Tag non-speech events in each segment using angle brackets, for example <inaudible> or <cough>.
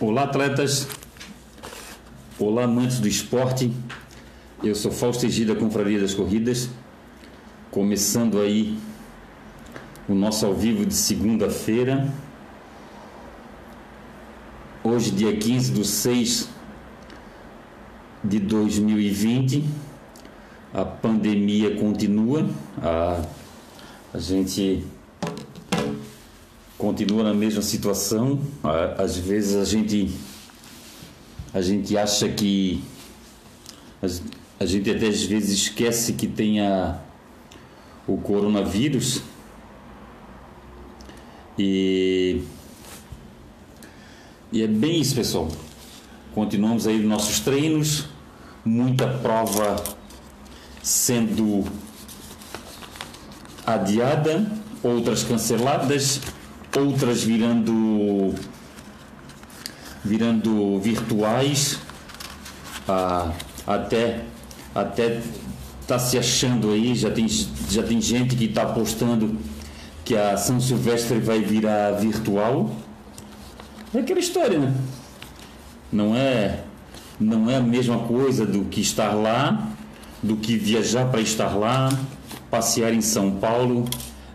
Olá, atletas. Olá, amantes do esporte. Eu sou Fausto Egida, Confraria das Corridas. Começando aí o nosso ao vivo de segunda-feira. Hoje, dia 15 de 6 de 2020. A pandemia continua. A, a gente continua na mesma situação. Às vezes a gente a gente acha que a gente até às vezes esquece que tem a, o coronavírus e e é bem isso, pessoal. Continuamos aí nossos treinos, muita prova sendo adiada, outras canceladas, outras virando virando virtuais ah, até até tá se achando aí já tem já tem gente que está apostando que a São Silvestre vai virar virtual. É aquela história né? Não é não é a mesma coisa do que estar lá do que viajar para estar lá passear em São Paulo.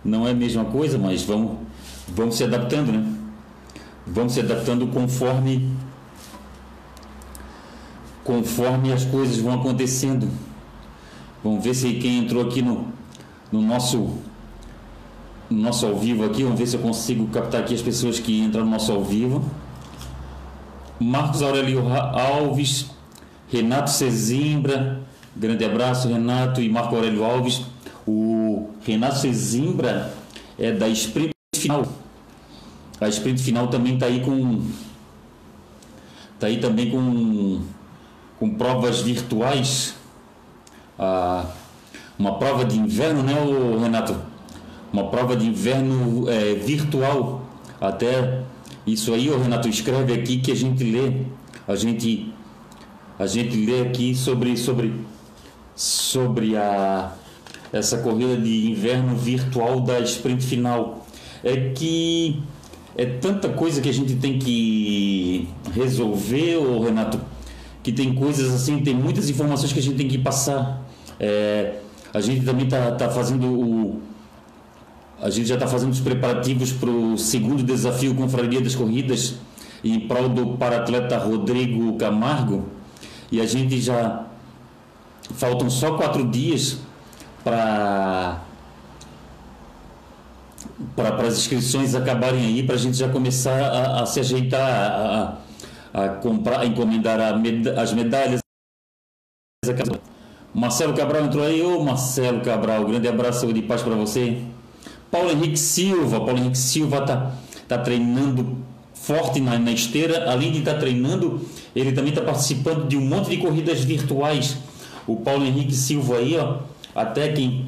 Não é a mesma coisa mas vamos vamos se adaptando, né? Vamos se adaptando conforme conforme as coisas vão acontecendo. Vamos ver se quem entrou aqui no, no nosso no nosso ao vivo aqui, vamos ver se eu consigo captar aqui as pessoas que entram no nosso ao vivo. Marcos Aurelio Alves, Renato Cezimbra, grande abraço Renato e Marco Aurélio Alves. O Renato Cezimbra é da Sprint final. A sprint final também está aí com tá aí também com com provas virtuais. Ah, uma prova de inverno, né, Renato? Uma prova de inverno é, virtual. Até isso aí, o Renato escreve aqui que a gente lê, a gente a gente lê aqui sobre sobre sobre a essa corrida de inverno virtual da sprint final é que é tanta coisa que a gente tem que resolver, ô Renato, que tem coisas assim, tem muitas informações que a gente tem que passar. É, a gente também está tá fazendo o. A gente já está fazendo os preparativos para o segundo desafio Confraria das Corridas em prol do paratleta Rodrigo Camargo e a gente já faltam só quatro dias para para as inscrições acabarem aí, para a gente já começar a, a se ajeitar, a, a, comprar, a encomendar as medalhas. Marcelo Cabral entrou aí, ô Marcelo Cabral, grande abraço de paz para você. Paulo Henrique Silva, Paulo Henrique Silva tá, tá treinando forte na, na esteira, além de estar tá treinando, ele também está participando de um monte de corridas virtuais. O Paulo Henrique Silva aí, ó, até quem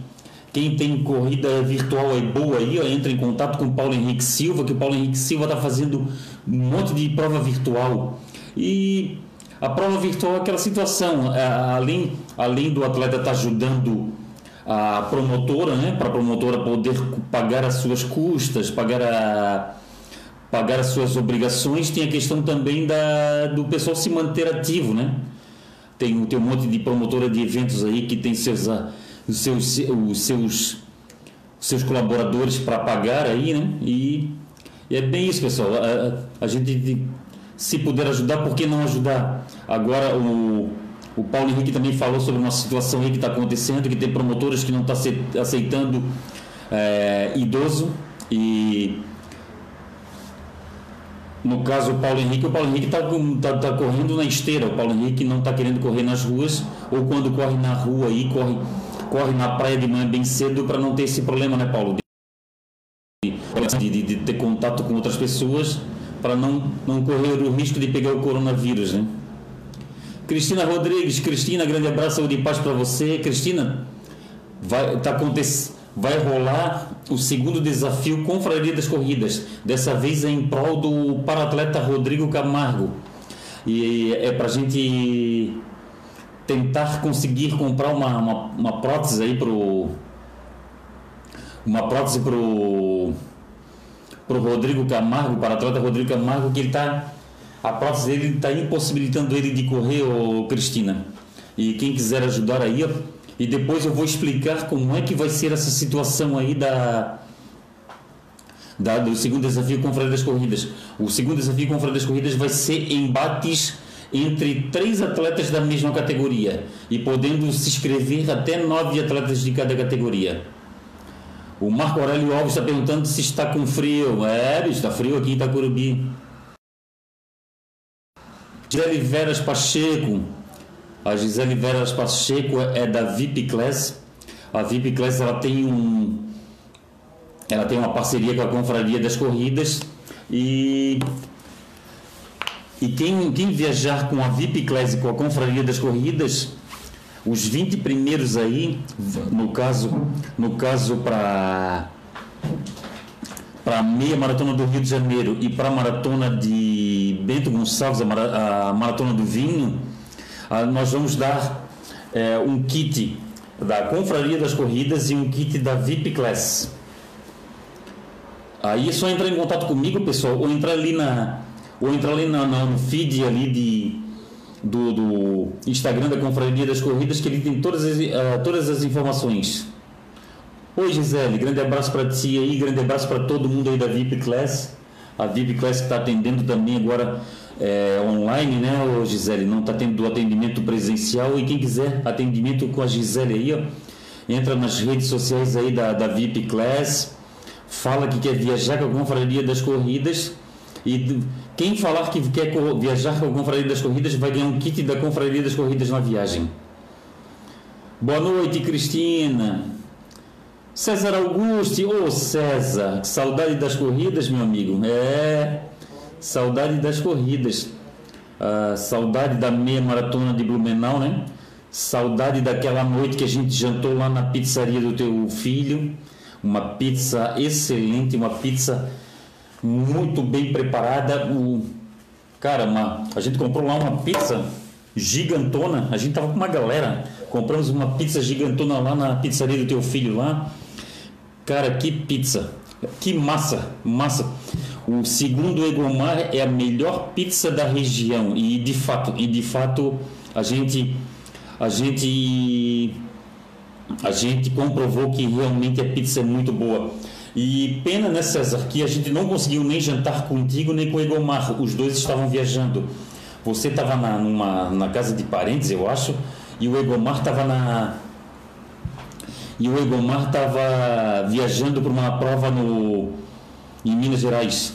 quem tem corrida virtual é boa aí, ó, entra em contato com o Paulo Henrique Silva, que o Paulo Henrique Silva está fazendo um monte de prova virtual. E a prova virtual é aquela situação, é, além, além do atleta estar tá ajudando a promotora, né, para a promotora poder pagar as suas custas, pagar, a, pagar as suas obrigações, tem a questão também da, do pessoal se manter ativo, né? Tem, tem um monte de promotora de eventos aí que tem seus os seus, os seus, seus colaboradores para pagar aí, né? E, e, é bem isso, pessoal. A, a, gente, se puder ajudar, por que não ajudar? Agora, o, o Paulo Henrique também falou sobre uma situação aí que está acontecendo, que tem promotores que não estão tá aceitando é, idoso e no caso o Paulo Henrique, o Paulo Henrique está tá, tá correndo na esteira, o Paulo Henrique não está querendo correr nas ruas, ou quando corre na rua aí, corre corre na praia de manhã bem cedo para não ter esse problema, né, Paulo? De, de, de ter contato com outras pessoas para não, não correr o risco de pegar o coronavírus, né? Cristina Rodrigues, Cristina, grande abraço de paz para você. Cristina, vai, tá vai rolar o segundo desafio Confraria das Corridas. Dessa vez é em prol do paratleta Rodrigo Camargo. E é para a gente tentar conseguir comprar uma, uma, uma prótese aí pro uma prótese pro pro Rodrigo Camargo, para o atleta Rodrigo Camargo, que ele está a prótese dele está impossibilitando ele de correr, ô Cristina. E quem quiser ajudar aí, e depois eu vou explicar como é que vai ser essa situação aí da, da do segundo desafio Freire das Corridas. O segundo desafio Freire das Corridas vai ser embates entre três atletas da mesma categoria e podendo se inscrever até nove atletas de cada categoria. O Marco Aurélio Alves está perguntando se está com frio. É, está frio aqui em Itacurubi. Gisele Veras Pacheco. A Gisele Veras Pacheco é da VIP Class. A VIP Class ela tem um ela tem uma parceria com a Confraria das Corridas e e quem, quem viajar com a VIP Class e com a Confraria das Corridas, os 20 primeiros aí, no caso, no caso para para a meia maratona do Rio de Janeiro e para a maratona de Bento Gonçalves, a, mara, a maratona do vinho, a, nós vamos dar é, um kit da Confraria das Corridas e um kit da VIP Class. Aí é só entrar em contato comigo, pessoal, ou entrar ali na ou entrar ali no, no feed ali de, do, do, Instagram da Confraria das Corridas, que ele tem todas as, uh, todas as informações. Oi Gisele, grande abraço para ti aí, grande abraço para todo mundo aí da VIP Class. A VIP Class está atendendo também agora é, online, né, ô Gisele? Não está tendo atendimento presencial e quem quiser atendimento com a Gisele aí, ó, entra nas redes sociais aí da, da VIP Class, fala que quer viajar com a Confraria das Corridas e quem falar que quer viajar com a Confraria das Corridas vai ganhar um kit da Confraria das Corridas na viagem. Boa noite, Cristina. César Augusto, ô oh, César, saudade das corridas, meu amigo. É, saudade das corridas. Ah, saudade da meia maratona de Blumenau, né? Saudade daquela noite que a gente jantou lá na pizzaria do teu filho. Uma pizza excelente, uma pizza muito bem preparada. O, cara, uma, a gente comprou lá uma pizza gigantona. A gente tava com uma galera. Compramos uma pizza gigantona lá na pizzaria do teu filho lá. Cara, que pizza. Que massa, massa. O segundo Egomar é a melhor pizza da região e de fato, e de fato a gente a gente a gente comprovou que realmente a pizza é muito boa. E pena, né, César, que a gente não conseguiu nem jantar contigo nem com o Egomar. Os dois estavam viajando. Você estava na, na casa de parentes, eu acho, e o Egomar estava na. E o Egomar estava viajando para uma prova no, em Minas Gerais.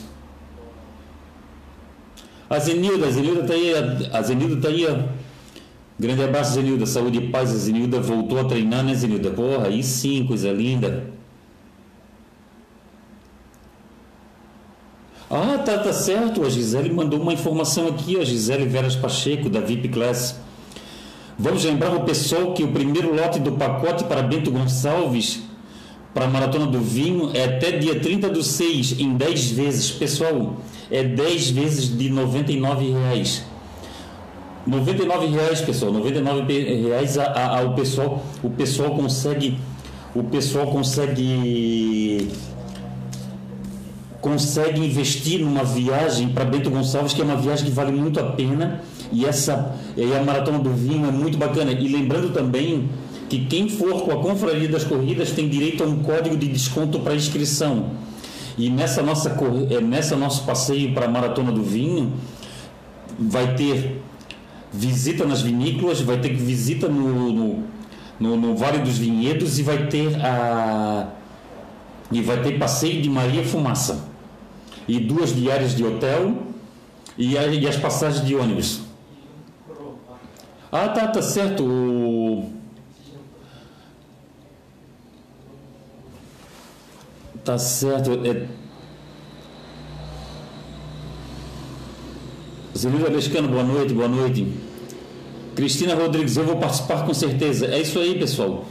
A Zenilda, a Zenilda está aí. A Zenilda está aí. Grande abraço, Zenilda. Saúde e paz. A Zenilda voltou a treinar, né, Zenilda? Porra, aí sim, coisa linda. Ah, tá, tá certo. A Gisele mandou uma informação aqui, a Gisele Veras Pacheco, da VIP Class. Vamos lembrar o pessoal que o primeiro lote do pacote para Bento Gonçalves, para a Maratona do Vinho, é até dia 30 do 6, em 10 vezes. Pessoal, é 10 vezes de 99 reais. 99 reais, pessoal. 99 reais a, pessoal, o pessoal consegue, o pessoal consegue consegue investir numa viagem para Bento Gonçalves, que é uma viagem que vale muito a pena. E essa e a Maratona do Vinho é muito bacana. E lembrando também que quem for com a Confraria das Corridas tem direito a um código de desconto para inscrição. E nessa nossa é, nessa nosso passeio para a Maratona do Vinho vai ter visita nas vinícolas, vai ter visita no, no, no, no Vale dos Vinhedos e vai ter a e vai ter passeio de Maria Fumaça e duas diárias de hotel e, a, e as passagens de ônibus. Ah, tá, tá certo. O... Tá certo. É... Lescano, boa noite, boa noite. Cristina Rodrigues, eu vou participar com certeza. É isso aí, pessoal.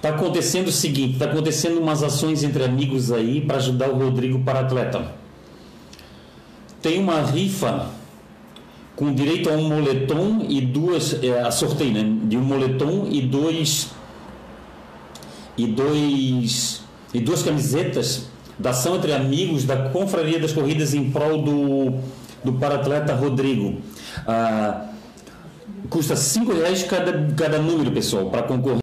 Tá acontecendo o seguinte, tá acontecendo umas ações entre amigos aí para ajudar o Rodrigo para atleta tem uma rifa com direito a um moletom e duas é, a sorteio né? de um moletom e dois e dois e duas camisetas da ação entre amigos da confraria das corridas em prol do do paratleta Rodrigo. Ah, custa cinco reais cada, cada número, pessoal, para concorrer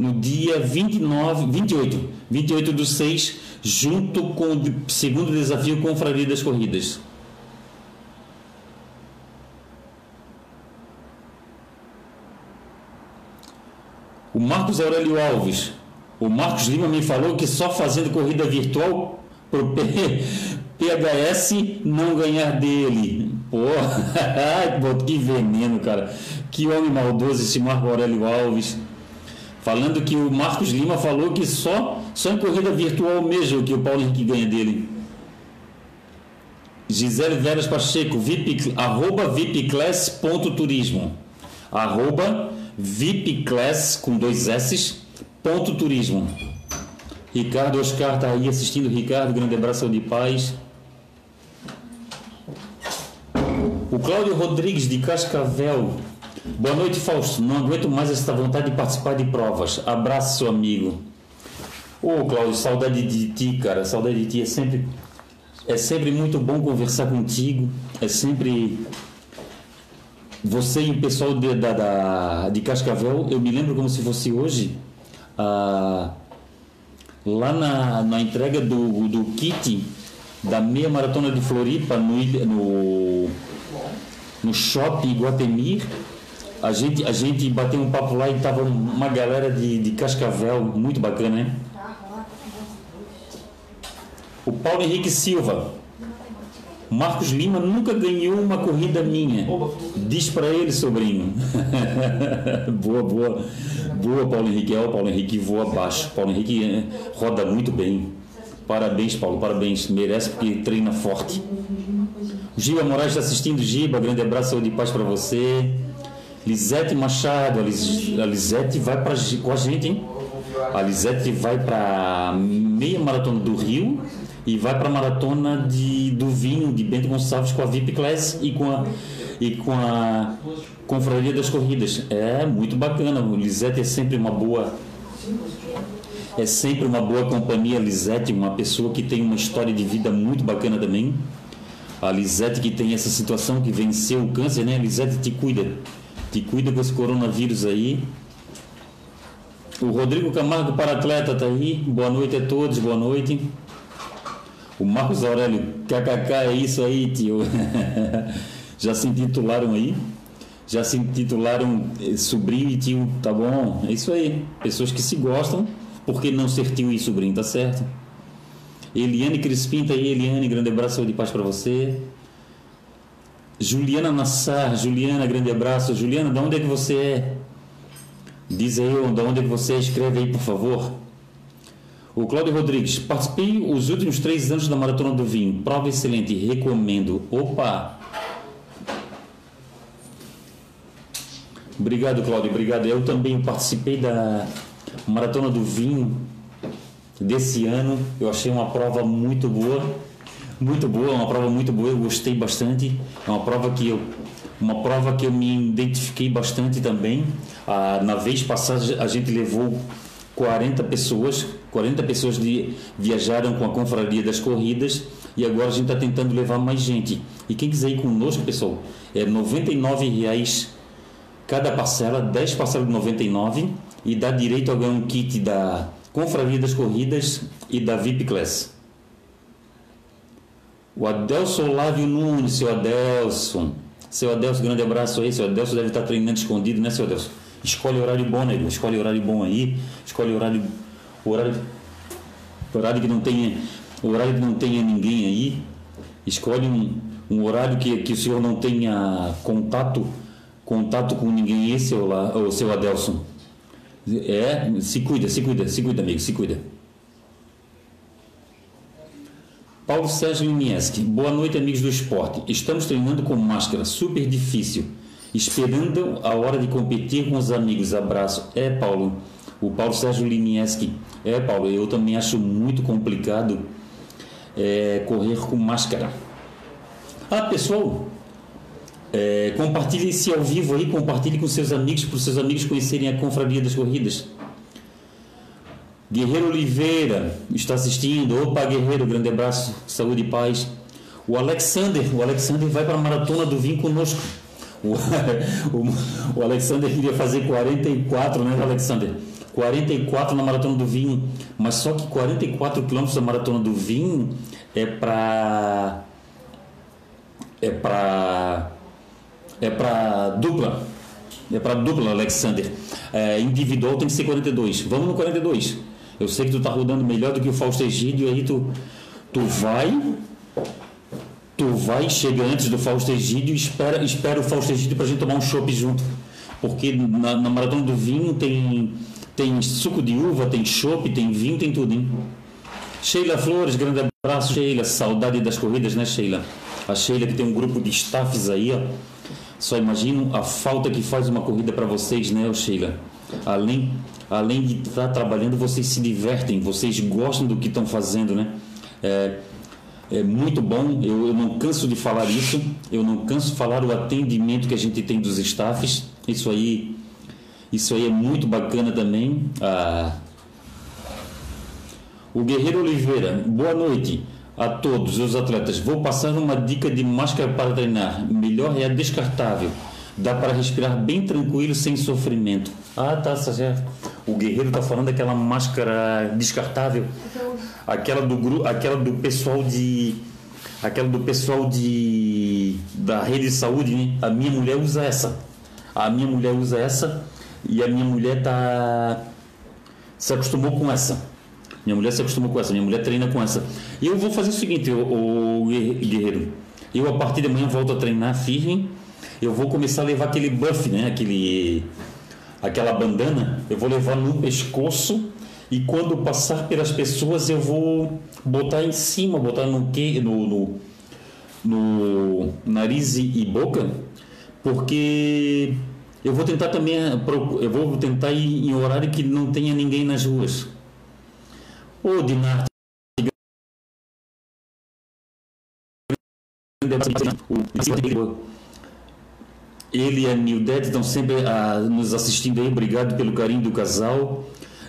no dia 29, 28, 28 do 6, junto com o segundo desafio Confraria das Corridas. O Marcos Aurélio Alves. O Marcos Lima me falou que só fazendo corrida virtual pro PHS <laughs> não ganhar dele. <laughs> Pô, que veneno, cara. Que homem maldoso esse Marco Aurélio Alves. Falando que o Marcos Lima falou que só, só em corrida virtual mesmo que o Paulo Henrique ganha dele. Gisele Veras Pacheco, VIP, arroba vipclass.turismo. Arroba vipclass com dois S, ponto turismo. Ricardo Oscar está aí assistindo. Ricardo, grande abraço de paz. O Cláudio Rodrigues de Cascavel Boa noite, Fausto. Não aguento mais essa vontade de participar de provas. Abraço, seu amigo. Ô, oh, Cláudio, saudade de ti, cara. Saudade de ti. É sempre, é sempre muito bom conversar contigo. É sempre. Você e o pessoal de, da, da, de Cascavel, eu me lembro como se fosse hoje. Ah, lá na, na entrega do, do kit da meia maratona de Floripa no, no, no shopping Guatemir a gente, a gente bateu um papo lá e tava uma galera de, de Cascavel, muito bacana, né? O Paulo Henrique Silva. Marcos Lima nunca ganhou uma corrida minha. Diz para ele, sobrinho. <laughs> boa, boa. Boa, Paulo Henrique. É, o Paulo Henrique voa baixo. Paulo Henrique eh, roda muito bem. Parabéns, Paulo. Parabéns. Merece porque treina forte. Giba Moraes está assistindo. Giba, grande abraço, saúde e paz para você. Lisete Machado, a, Lis, a Lisete vai pra, com a gente, hein? A Lisete vai para meia maratona do Rio e vai para a maratona de, do vinho de Bento Gonçalves com a VIP Class e com a, e com a Confraria das Corridas. É muito bacana. O Lisete é sempre uma boa. É sempre uma boa companhia, Lisete, uma pessoa que tem uma história de vida muito bacana também. A Lisete que tem essa situação que venceu o câncer, né? A Lisete te cuida te cuida com esse coronavírus aí. O Rodrigo Camargo, para atleta, tá aí. Boa noite a todos, boa noite. O Marcos Aurélio, kkk, é isso aí, tio. <laughs> Já se intitularam aí? Já se intitularam eh, sobrinho e tio, tá bom? É isso aí. Pessoas que se gostam, por que não ser tio e sobrinho, tá certo? Eliane Crispim tá aí, Eliane, grande abraço de paz para você. Juliana Nassar, Juliana, grande abraço. Juliana, de onde é que você é? Diz aí de onde é que você é, escreve aí, por favor. O Cláudio Rodrigues, participei os últimos três anos da Maratona do Vinho. Prova excelente, recomendo. Opa! Obrigado, Cláudio, obrigado. Eu também participei da Maratona do Vinho desse ano. Eu achei uma prova muito boa muito boa, uma prova muito boa, eu gostei bastante. É uma prova que eu uma prova que eu me identifiquei bastante também. Ah, na vez passada a gente levou 40 pessoas, 40 pessoas de, viajaram com a confraria das corridas e agora a gente está tentando levar mais gente. E quem quiser ir conosco, pessoal, é R$ 99,00 cada parcela, 10 parcelas de 99 e dá direito a ganhar um kit da Confraria das Corridas e da VIP Class. O Adelson Lávio Nunes, seu Adelson. Seu Adelson, grande abraço aí. Seu Adelson deve estar treinando escondido, né, seu Adelson? Escolhe horário bom, nego. Escolhe horário bom aí. Escolhe horário. Horário, horário que não tenha. Horário que não tenha ninguém aí. Escolhe um, um horário que, que o senhor não tenha contato contato com ninguém esse ou lá, seu Adelson. É, se cuida, se cuida, se cuida, amigo, se cuida. Paulo Sérgio Linieski, boa noite, amigos do esporte. Estamos treinando com máscara, super difícil. Esperando a hora de competir com os amigos. Abraço. É, Paulo. O Paulo Sérgio Linieski. É, Paulo, eu também acho muito complicado é, correr com máscara. Ah, pessoal, é, compartilhe esse ao vivo aí, compartilhe com seus amigos, para os seus amigos conhecerem a Confraria das Corridas. Guerreiro Oliveira está assistindo. Opa, Guerreiro, grande abraço, saúde e paz. O Alexander, o Alexander vai para a maratona do Vim conosco. O, <laughs> o, o Alexander queria fazer 44, né, Alexander? 44 na maratona do Vinho, mas só que 44 quilômetros da maratona do Vinho é para é para é para dupla. É para dupla, Alexander. É, individual tem que ser 42. Vamos no 42. Eu sei que tu tá rodando melhor do que o Fausto Egídio, aí tu tu vai tu vai chega antes do Fausto Egídio e espera espera o Fausto Egídio pra gente tomar um chopp junto. Porque na, na maratona do vinho tem tem suco de uva, tem chopp, tem vinho, tem tudo, hein? Sheila Flores, grande abraço, Sheila. Saudade das corridas, né, Sheila? A Sheila que tem um grupo de staffs aí, ó. Só imagino a falta que faz uma corrida para vocês, né, Sheila? Além, além de estar trabalhando, vocês se divertem, vocês gostam do que estão fazendo, né? É, é muito bom, eu, eu, não canso de falar isso, eu não canso de falar o atendimento que a gente tem dos staffs. Isso aí isso aí é muito bacana também. Ah, o Guerreiro Oliveira, boa noite a todos os atletas. Vou passar uma dica de máscara para treinar. Melhor é a descartável. Dá para respirar bem tranquilo, sem sofrimento. Ah, tá, certo. O Guerreiro está falando daquela máscara descartável. Aquela do, aquela do pessoal de. Aquela do pessoal de. da rede de saúde, né? A minha mulher usa essa. A minha mulher usa essa e a minha mulher tá se acostumou com essa. Minha mulher se acostumou com essa, minha mulher treina com essa. E eu vou fazer o seguinte, o, o guerreiro. Eu a partir de amanhã volto a treinar firme. Eu vou começar a levar aquele buff, né? Aquele aquela bandana, eu vou levar no pescoço e quando passar pelas pessoas eu vou botar em cima, botar no que no, no, no nariz e boca, porque eu vou tentar também, eh, eu vou tentar ir em horário que não tenha ninguém nas ruas. Ô, Dinar, ele e a Nildete estão sempre a, ah, nos assistindo aí, obrigado pelo carinho do casal.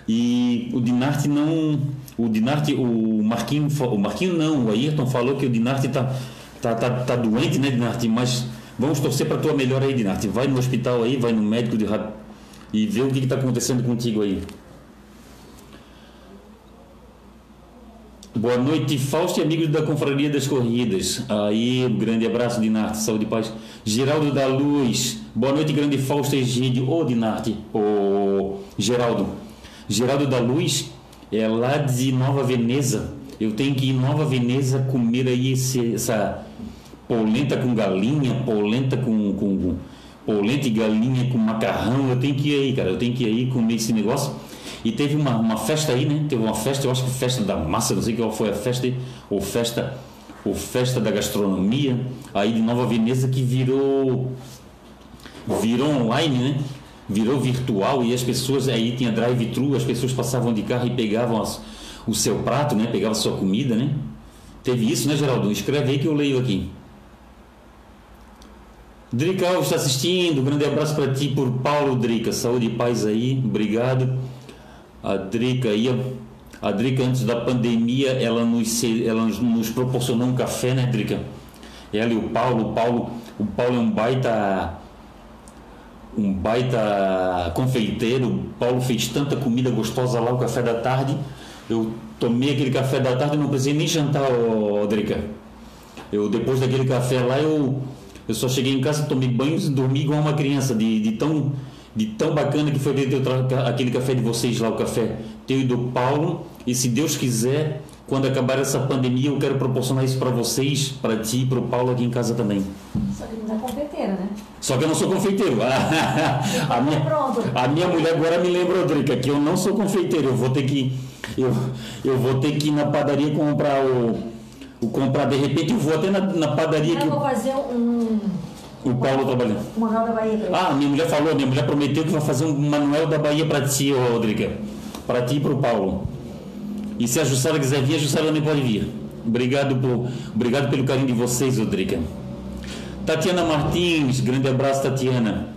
E o Dinarte não. O Dinarte, o Marquinho, o Marquinho não, o Ayrton falou que o Dinarte está tá, tá, tá doente, né, Dinarte? Mas Vamos torcer para tua melhora aí, Dinarte. Vai no hospital aí, vai no médico de e vê o que está acontecendo contigo aí. Boa noite, Fausto e amigos da Confraria das Corridas. Aí, um grande abraço, Dinarte. Saúde e paz. Geraldo da Luz. Boa noite, grande Fausto Egídio. Ô, Dinarte. Ô, Geraldo. Geraldo da Luz é lá de Nova Veneza. Eu tenho que ir em Nova Veneza comer aí esse, essa polenta com galinha, polenta com, com polenta e galinha com macarrão. Eu tenho que ir aí, cara. Eu tenho que ir aí comer esse negócio. E teve uma, uma festa aí, né? Teve uma festa, eu acho que festa da massa, não sei qual foi a festa, ou festa, ou festa da gastronomia, aí de Nova Veneza que virou virou online, né? Virou virtual e as pessoas aí tinha drive-thru, as pessoas passavam de carro e pegavam as, o seu prato, né? Pegavam a sua comida, né? Teve isso, né, Geraldo? Escreve aí que eu leio aqui. Drica Alves está assistindo, grande abraço para ti por Paulo Drica, saúde e paz aí, obrigado. A Drica aí, a Drica antes da pandemia, ela nos, ela nos proporcionou um café, né, Drica? Ela e o Paulo, o Paulo, o Paulo é um baita um baita confeiteiro. O Paulo fez tanta comida gostosa lá, o café da tarde. Eu tomei aquele café da tarde e não precisei nem jantar, ó, Drica. Eu depois daquele café lá eu eu só cheguei em casa, tomei banho e dormi igual uma criança, de, de, tão, de tão bacana que foi dentro aquele café de vocês lá, o café teu e do Paulo. E se Deus quiser, quando acabar essa pandemia, eu quero proporcionar isso para vocês, para ti e para o Paulo aqui em casa também. Só que não é confeiteiro, né? Só que eu não sou confeiteiro. <laughs> a, minha, a minha mulher agora me lembra, Drica, que eu não sou confeiteiro. Eu vou ter que, eu, eu vou ter que ir na padaria comprar o o comprar. De repente eu vou até na, na padaria. Eu que vou fazer um. O Paulo trabalhando. O Manuel da Bahia. Ah, minha mulher falou, minha mulher prometeu que vai fazer um Manuel da Bahia para ti, Rodrigo. Para ti e para o Paulo. E se a Jussara quiser vir, a Jussara também pode vir. Obrigado, por, obrigado pelo carinho de vocês, Rodrigo. Tatiana Martins, grande abraço, Tatiana.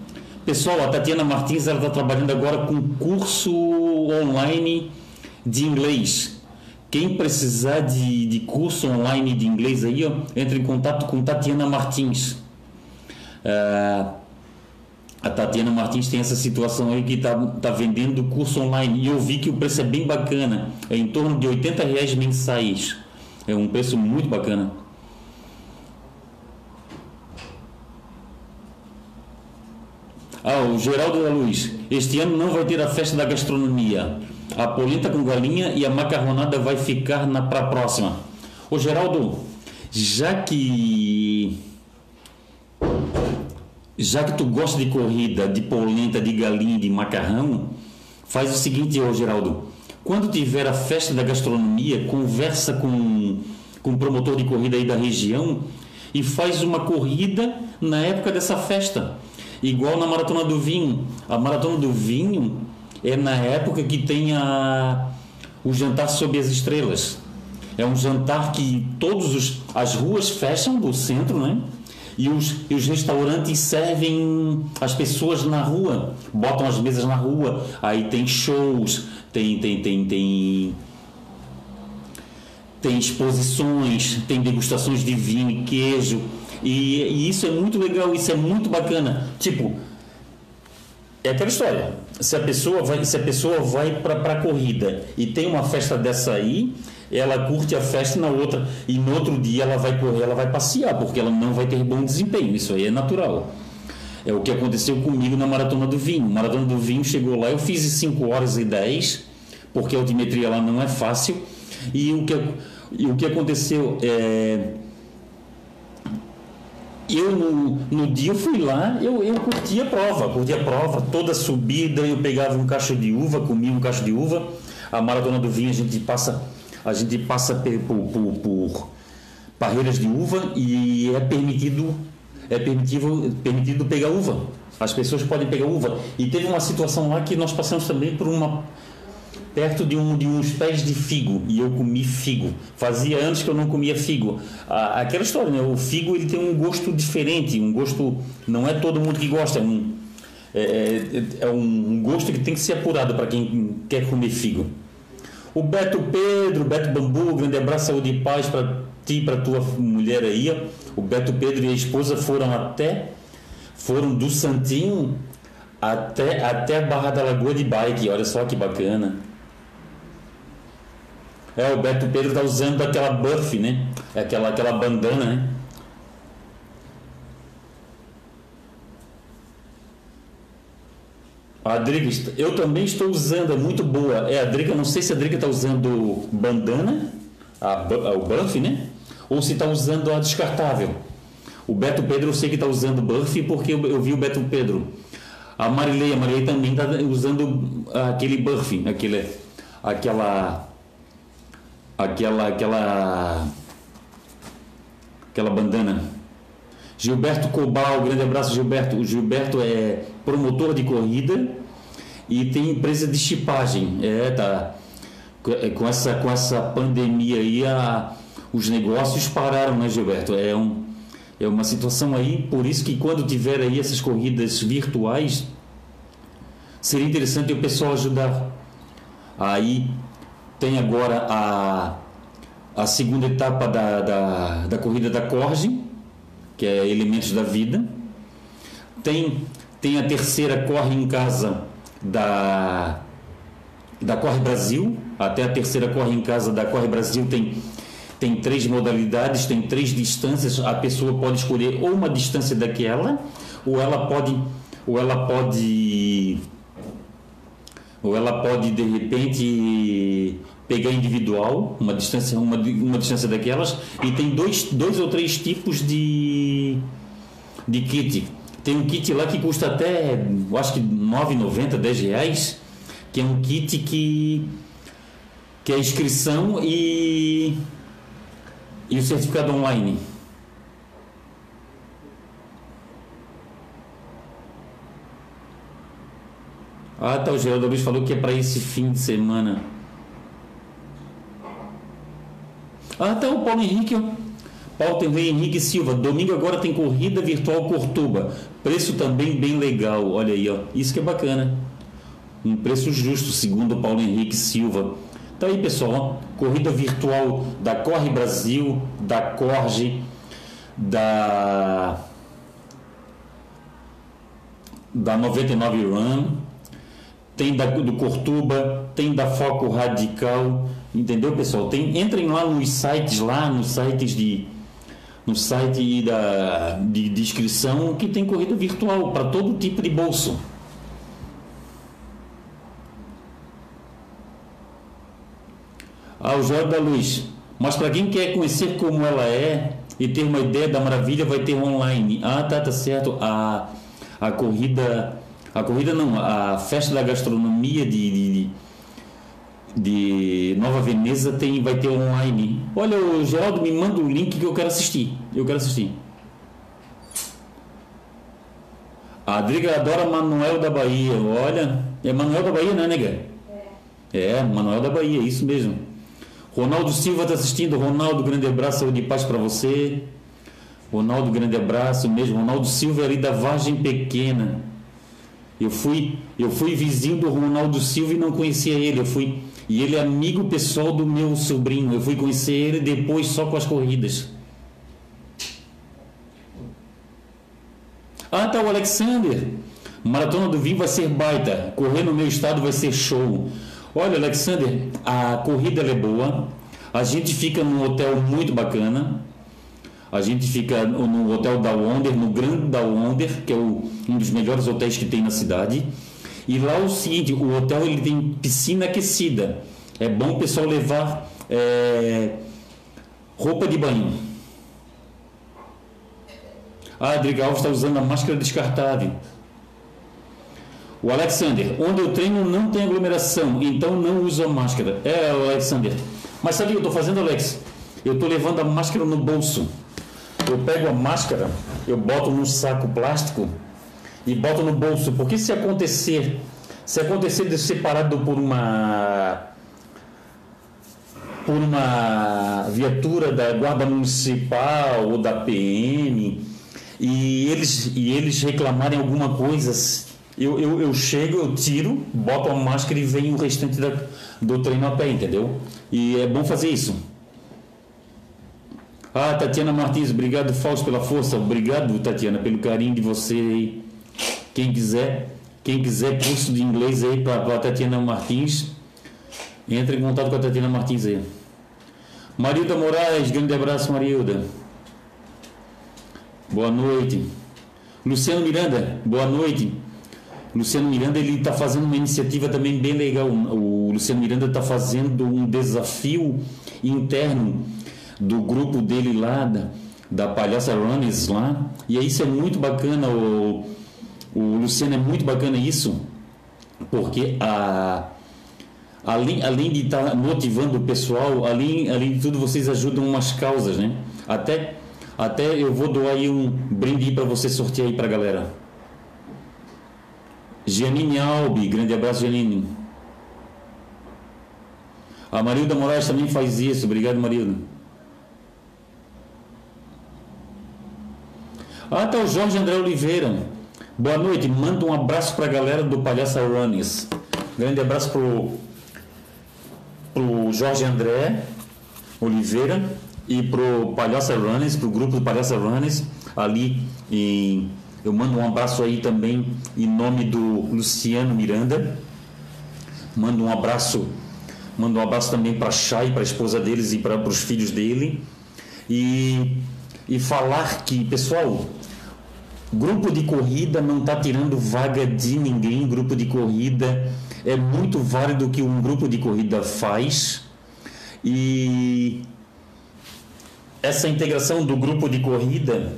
Pessoal, a Tatiana Martins ela está trabalhando agora com curso online de inglês. Quem precisar de, de curso online de inglês aí, ó, entre em contato com Tatiana Martins. Ah, a Tatiana Martins tem essa situação aí que está tá vendendo curso online e eu vi que o preço é bem bacana, é em torno de 80 reais mensais. É um preço muito bacana. Ah, o Geraldo da Luz. Este ano não vai ter a festa da gastronomia. A polenta com galinha e a macarronada vai ficar na para próxima. Ô Geraldo, já que já que tu gosta de corrida, de polenta, de galinha, de macarrão, faz o seguinte, ô Geraldo. Quando tiver a festa da gastronomia, conversa com, com o promotor de corrida aí da região e faz uma corrida na época dessa festa. Igual na Maratona do Vinho. A Maratona do Vinho é na época que tem a, o jantar sob as estrelas. É um jantar que todas as ruas fecham do centro, né? E os, e os restaurantes servem as pessoas na rua, botam as mesas na rua, aí tem shows, tem, tem, tem, tem, tem exposições, tem degustações de vinho e queijo. E, e isso é muito legal, isso é muito bacana. Tipo, é aquela história. Se a pessoa vai, se a pessoa vai para a corrida e tem uma festa dessa aí, ela curte a festa na outra e no outro dia ela vai correr, ela vai passear, porque ela não vai ter bom desempenho. Isso aí é natural. É o que aconteceu comigo na Maratona do Vinho. Maratona do Vinho chegou lá, eu fiz em 5 horas e 10, porque a altimetria lá não é fácil. E o que, e o que aconteceu é eu no, no dia eu fui lá, eu, eu curti a prova, curti a prova, toda subida, eu pegava um cacho de uva, comia um cacho de uva. A maratona do vinho a gente passa, a gente passa por, por, por barreiras de uva e é permitido é permitido, permitido pegar uva. As pessoas podem pegar uva. E teve uma situação lá que nós passamos também por uma perto de, um, de uns pés de figo e eu comi figo. Fazia anos que eu não comia figo. Ah, aquela história, né? O figo ele tem um gosto diferente, um gosto não é todo mundo que gosta, é um, é, é, é um gosto que tem que ser apurado para quem quer comer figo. O Beto Pedro, Beto Bambu, grande abraço, saúde e paz para ti e para tua mulher aí. O Beto Pedro e a esposa foram até foram do Santinho até até a Barra da Lagoa de bike. Olha só que bacana. É, o Beto Pedro tá usando aquela buff, né? Aquela, aquela bandana, né? A Driga, eu também estou usando, é muito boa. É, a Driga, não sei se a Driga está usando bandana, a, a, o buff, né? Ou se está usando a descartável. O Beto Pedro eu sei que está usando buff porque eu, eu, vi o Beto Pedro. A Marilei, a Marilei também está usando aquele buff, aquele, aquela aquela aquela aquela bandana. Gilberto Cobal, grande abraço Gilberto. O Gilberto é promotor de corrida e tem empresa de chipagem. É, tá é, com essa com essa pandemia aí a, os negócios pararam, né, Gilberto? É um é uma situação aí, por isso que quando tiver aí essas corridas virtuais, seria interessante o pessoal ajudar aí tem agora a, a segunda etapa da, da, da corrida da Corge, que é Elementos da Vida. Tem, tem a terceira Corre em Casa da, da Corre Brasil. Até a terceira Corre em Casa da Corre Brasil tem, tem três modalidades, tem três distâncias. A pessoa pode escolher ou uma distância daquela, ou ela pode, ou ela pode ou ela pode de repente pegar individual, uma distância, uma, uma distância daquelas, e tem dois, dois ou três tipos de, de kit. Tem um kit lá que custa até, acho que R$ 9,90, 10 reais, que é um kit que, que é inscrição e, e o certificado online. Ah, tá. O Geraldo Luiz falou que é para esse fim de semana. Ah, tá. O Paulo Henrique. Paulo Henrique Silva. Domingo agora tem corrida virtual Cortuba. Preço também bem legal. Olha aí, ó. Isso que é bacana. Um preço justo, segundo o Paulo Henrique Silva. Tá aí, pessoal. Corrida virtual da Corre Brasil, da Corge, da da 99 Run, tem da, do Cortuba, tem da Foco Radical, entendeu, pessoal? Tem, entrem lá nos sites lá, nos sites de no site da, de, inscrição que tem corrida virtual para todo tipo de bolso. Ah, o Jorge da Luz. Mas para quem quer conhecer como ela é e ter uma ideia da maravilha, vai ter online. Ah, tá, tá certo. A, a corrida. A corrida não, a festa da gastronomia de, de, de Nova Veneza tem, vai ter online. Olha, o Geraldo me manda o link que eu quero assistir. Eu quero assistir. A Adriga adora Manuel da Bahia. Olha, é Manuel da Bahia, né, nega? É. É, Manuel da Bahia, isso mesmo. Ronaldo Silva está assistindo. Ronaldo, grande abraço, saúde e paz para você. Ronaldo, grande abraço mesmo. Ronaldo Silva é ali da Vargem Pequena. Eu fui, eu fui vizinho do Ronaldo Silva e não conhecia ele. Eu fui e ele é amigo pessoal do meu sobrinho. Eu fui conhecer ele depois só com as corridas. Ah, tá o Alexander. Maratona do Vinho vai ser baita. Correr no meu estado vai ser show. Olha, Alexander, a corrida é boa. A gente fica num hotel muito bacana. A gente fica no hotel da Wonder, no Grande da Wonder, que é um dos melhores hotéis que tem na cidade. E lá o seguinte, o hotel ele tem piscina aquecida. É bom o pessoal levar é, roupa de banho. Ah, Adrigal está usando a máscara descartável. O Alexander, onde eu treino não tem aglomeração, então não uso a máscara. É, Alexander. Mas sabe o que eu estou fazendo, Alex? Eu estou levando a máscara no bolso. Eu pego a máscara, eu boto num saco plástico e boto no bolso. Porque se acontecer, se acontecer de ser parado por uma por uma viatura da guarda municipal ou da PM e eles e eles reclamarem alguma coisa, eu, eu, eu chego, eu tiro, boto a máscara e vem o restante da, do treino a pé, entendeu? E é bom fazer isso. Ah, Tatiana Martins, obrigado, Fausto, pela força. Obrigado, Tatiana, pelo carinho de você. Quem quiser, quem quiser curso de inglês aí para a Tatiana Martins, entre em contato com a Tatiana Martins aí. Marilda Moraes, grande abraço, Marilda. Boa noite. Luciano Miranda, boa noite. Luciano Miranda ele está fazendo uma iniciativa também bem legal. O Luciano Miranda está fazendo um desafio interno do grupo dele lá, da, da Palhaça Runners lá. E isso é muito bacana, o, o Luciano é muito bacana isso, porque a, além, além de estar tá motivando o pessoal, além, além de tudo, vocês ajudam umas causas, né? Até, até eu vou doar aí um brinde para você sortear aí para a galera. Janine Albi, grande abraço, Janine. A Marilda Moraes também faz isso. Obrigado, Marilda. Ah, tá o Jorge André Oliveira. Boa noite. Manda um abraço para a galera do Palhaça Runners. Grande abraço pro, pro Jorge André Oliveira e pro Palhaça Runners, pro grupo do Palhaça Runners ali em eu mando um abraço aí também em nome do Luciano Miranda. Mando um abraço, mando um abraço também para Chay, para a esposa deles e para os filhos dele. E e falar que, pessoal, grupo de corrida não está tirando vaga de ninguém, grupo de corrida é muito válido que um grupo de corrida faz e essa integração do grupo de corrida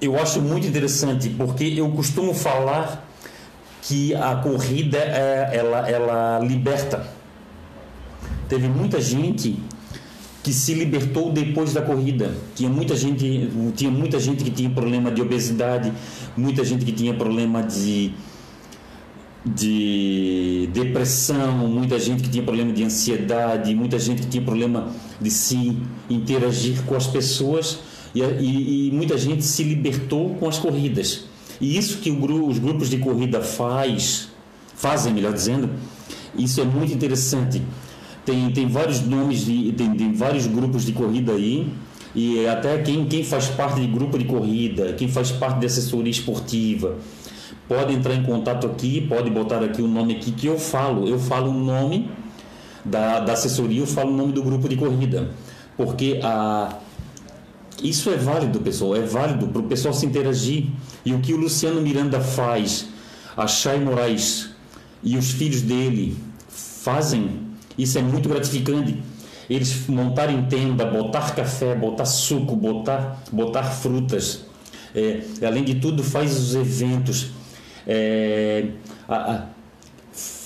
eu acho muito interessante porque eu costumo falar que a corrida é, ela, ela liberta. Teve muita gente que se libertou depois da corrida. Tinha muita gente, tinha muita gente que tinha problema de obesidade, muita gente que tinha problema de de depressão, muita gente que tinha problema de ansiedade, muita gente que tinha problema de se interagir com as pessoas e, e, e muita gente se libertou com as corridas. E isso que o, os grupos de corrida faz, fazem, melhor dizendo, Isso é muito interessante. Tem, tem vários nomes, de, tem, tem vários grupos de corrida aí. E até quem, quem faz parte de grupo de corrida, quem faz parte de assessoria esportiva, pode entrar em contato aqui, pode botar aqui o nome aqui que eu falo. Eu falo o nome da, da assessoria, eu falo o nome do grupo de corrida. Porque a, isso é válido, pessoal, é válido para o pessoal se interagir. E o que o Luciano Miranda faz, a Chay Moraes e os filhos dele fazem, isso é muito gratificante. Eles montarem tenda, botar café, botar suco, botar, botar frutas. É, além de tudo, faz os eventos. É, a, a,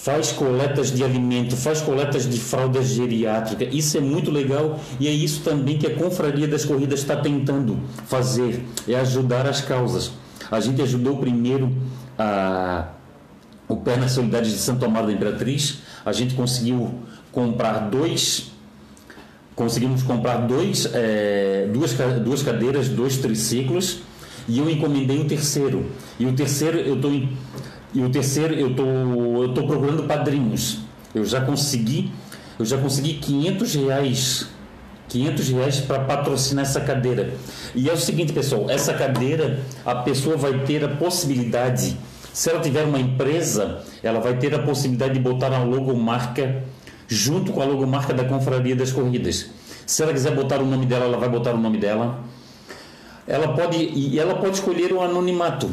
faz coletas de alimento, faz coletas de fralda geriátrica. Isso é muito legal e é isso também que a Confraria das Corridas está tentando fazer, é ajudar as causas. A gente ajudou primeiro a, o Pernas Solidárias de Santo Amaro da Imperatriz, a gente conseguiu comprar dois conseguimos comprar dois, é, duas, duas cadeiras, dois triciclos e eu encomendei o terceiro. E o terceiro eu estou e o terceiro eu tô eu tô procurando padrinhos. Eu já consegui eu já consegui 500 reais 500 reais para patrocinar essa cadeira. E é o seguinte, pessoal, essa cadeira a pessoa vai ter a possibilidade, se ela tiver uma empresa, ela vai ter a possibilidade de botar a logomarca junto com a logomarca da Confraria das Corridas. Se ela quiser botar o nome dela, ela vai botar o nome dela. Ela pode e ela pode escolher o anonimato.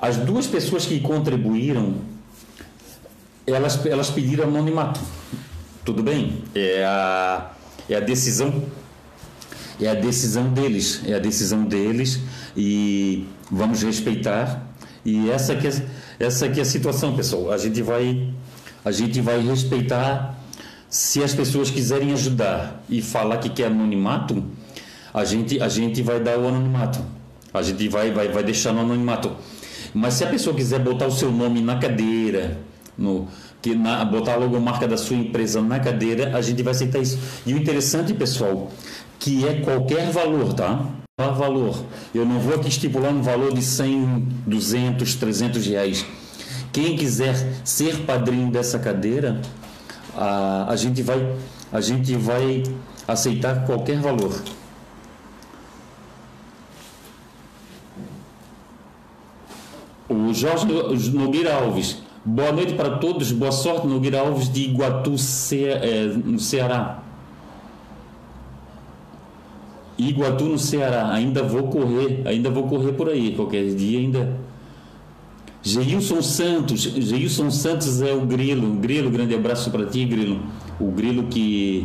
As duas pessoas que contribuíram, elas elas pediram anonimato. Tudo bem? É a é a decisão é a decisão deles, é a decisão deles e vamos respeitar. E essa que é, essa que é a situação, pessoal. A gente vai a gente vai respeitar se as pessoas quiserem ajudar e falar que quer anonimato, a gente, a gente vai dar o anonimato. A gente vai, vai, vai deixar no anonimato. Mas se a pessoa quiser botar o seu nome na cadeira, no, que na, botar a logomarca da sua empresa na cadeira, a gente vai aceitar isso. E o interessante, pessoal, que é qualquer valor, tá? Valor. Eu não vou aqui estipular um valor de 100, 200, 300 reais quem quiser ser padrinho dessa cadeira, a, a, gente, vai, a gente vai aceitar qualquer valor. O Jorge Nogueira Alves. Boa noite para todos. Boa sorte, Nogueira Alves de Iguatu, Ce é, no Ceará. Iguatu, no Ceará. Ainda vou correr, ainda vou correr por aí. Qualquer dia ainda Geilson Santos, Geilson Santos é o Grilo, Grilo, grande abraço para ti, Grilo. O Grilo que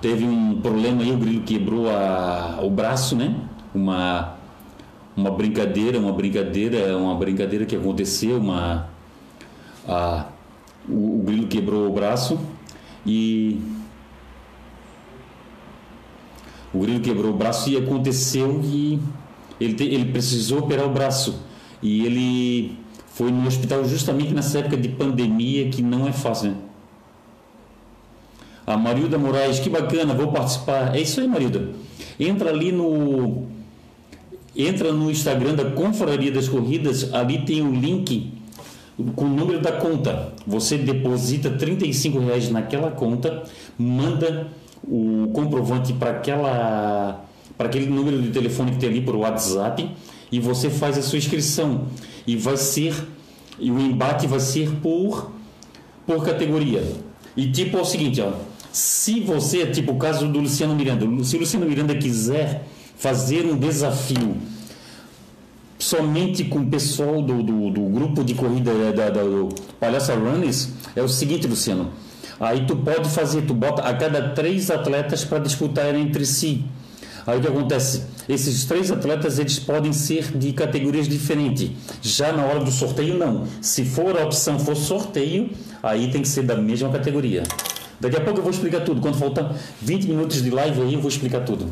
teve um problema aí, o Grilo quebrou a, o braço, né? Uma, uma brincadeira, uma brincadeira, uma brincadeira que aconteceu, uma, a, o, o Grilo quebrou o braço e o Grilo quebrou o braço e aconteceu que ele, te, ele precisou operar o braço e ele foi no hospital justamente nessa época de pandemia que não é fácil, né? A Marilda Moraes, que bacana, vou participar. É isso aí, Marilda. Entra ali no entra no Instagram da Confraria das Corridas, ali tem o link com o número da conta. Você deposita 35 reais naquela conta, manda o comprovante para aquela para aquele número de telefone que tem ali por WhatsApp e você faz a sua inscrição e vai ser e o embate vai ser por por categoria. E tipo é o seguinte, ó, se você, tipo o caso do Luciano Miranda, se o Luciano Miranda quiser fazer um desafio somente com o pessoal do, do, do grupo de corrida da, da, do Palhaça Runners, é o seguinte, Luciano. Aí tu pode fazer, tu bota a cada três atletas para disputar entre si. Aí o que acontece? Esses três atletas eles podem ser de categorias diferentes. Já na hora do sorteio, não. Se for a opção for sorteio, aí tem que ser da mesma categoria. Daqui a pouco eu vou explicar tudo. Quando faltar 20 minutos de live aí, eu vou explicar tudo.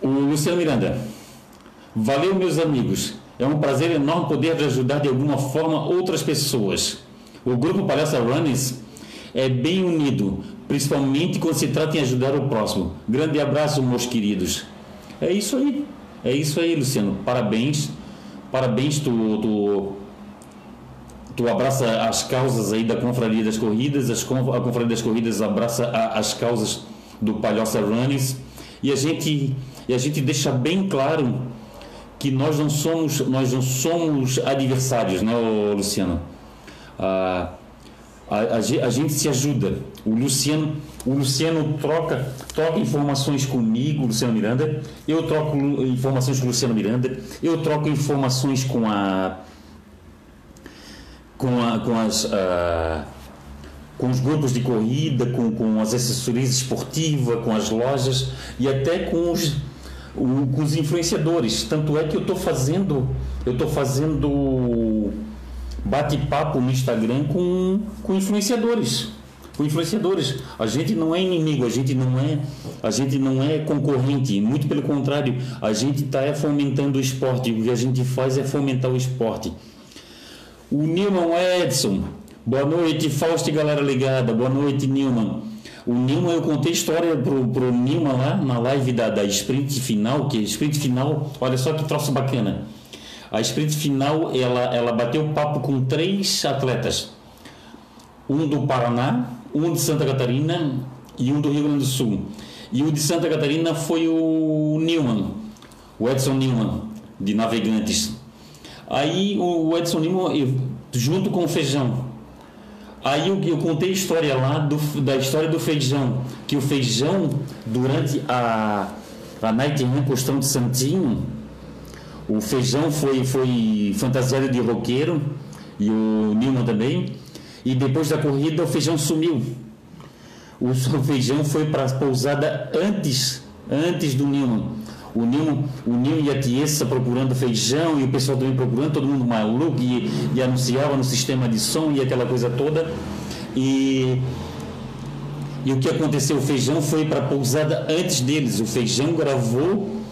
O Luciano Miranda. Valeu, meus amigos. É um prazer enorme poder ajudar de alguma forma outras pessoas. O grupo Palestra Runners é bem unido. principalmente quando se trata em ajudar o próximo. Grande abraço, meus queridos. É isso aí. É isso aí, Luciano. Parabéns. Parabéns, tu, tu, tu abraça as causas aí da Confraria das Corridas, as, a Confraria das Corridas abraça a, as causas do Palhoça Runners e a gente, e a gente deixa bem claro que nós não somos, nós não somos adversários, né, Luciano? Ah, a, a, a, gente se ajuda. O Luciano, o Luciano troca, troca informações comigo, Luciano Miranda. Eu troco informações com o Luciano Miranda. Eu troco informações com a com, a, com as uh, com os grupos de corrida, com, com as assessorias esportivas, com as lojas e até com os, o, com os influenciadores. Tanto é que eu estou fazendo eu estou fazendo bate-papo no Instagram com, com influenciadores. Com influenciadores. A gente não é inimigo, a gente não é, a gente não é concorrente, muito pelo contrário, a gente está é fomentando o esporte. O que a gente faz é fomentar o esporte. O Nilman Edson. Boa noite, Fausto e galera ligada. Boa noite, Nilman. O Nilman, eu contei história pro, pro Nilman lá na live da, da sprint final, que sprint final, olha só que troço bacana. A sprint final, ela, ela bateu papo com três atletas. Um do Paraná, um de Santa Catarina e um do Rio Grande do Sul. E o de Santa Catarina foi o Newman, o Edson Newman, de Navegantes. Aí o Edson Newman, junto com o Feijão. Aí eu, eu contei a história lá do, da história do feijão, que o feijão, durante a, a Night Run Costão de Santinho, o Feijão foi, foi fantasiado de roqueiro e o Nilman também. E depois da corrida o Feijão sumiu. O <laughs> Feijão foi para a pousada antes, antes do Nilman. O Nilman, o e a Tiesa procurando feijão e o pessoal também procurando, todo mundo maluco e, e anunciava no sistema de som e aquela coisa toda. E, e o que aconteceu? O feijão foi para a pousada antes deles. O feijão gravou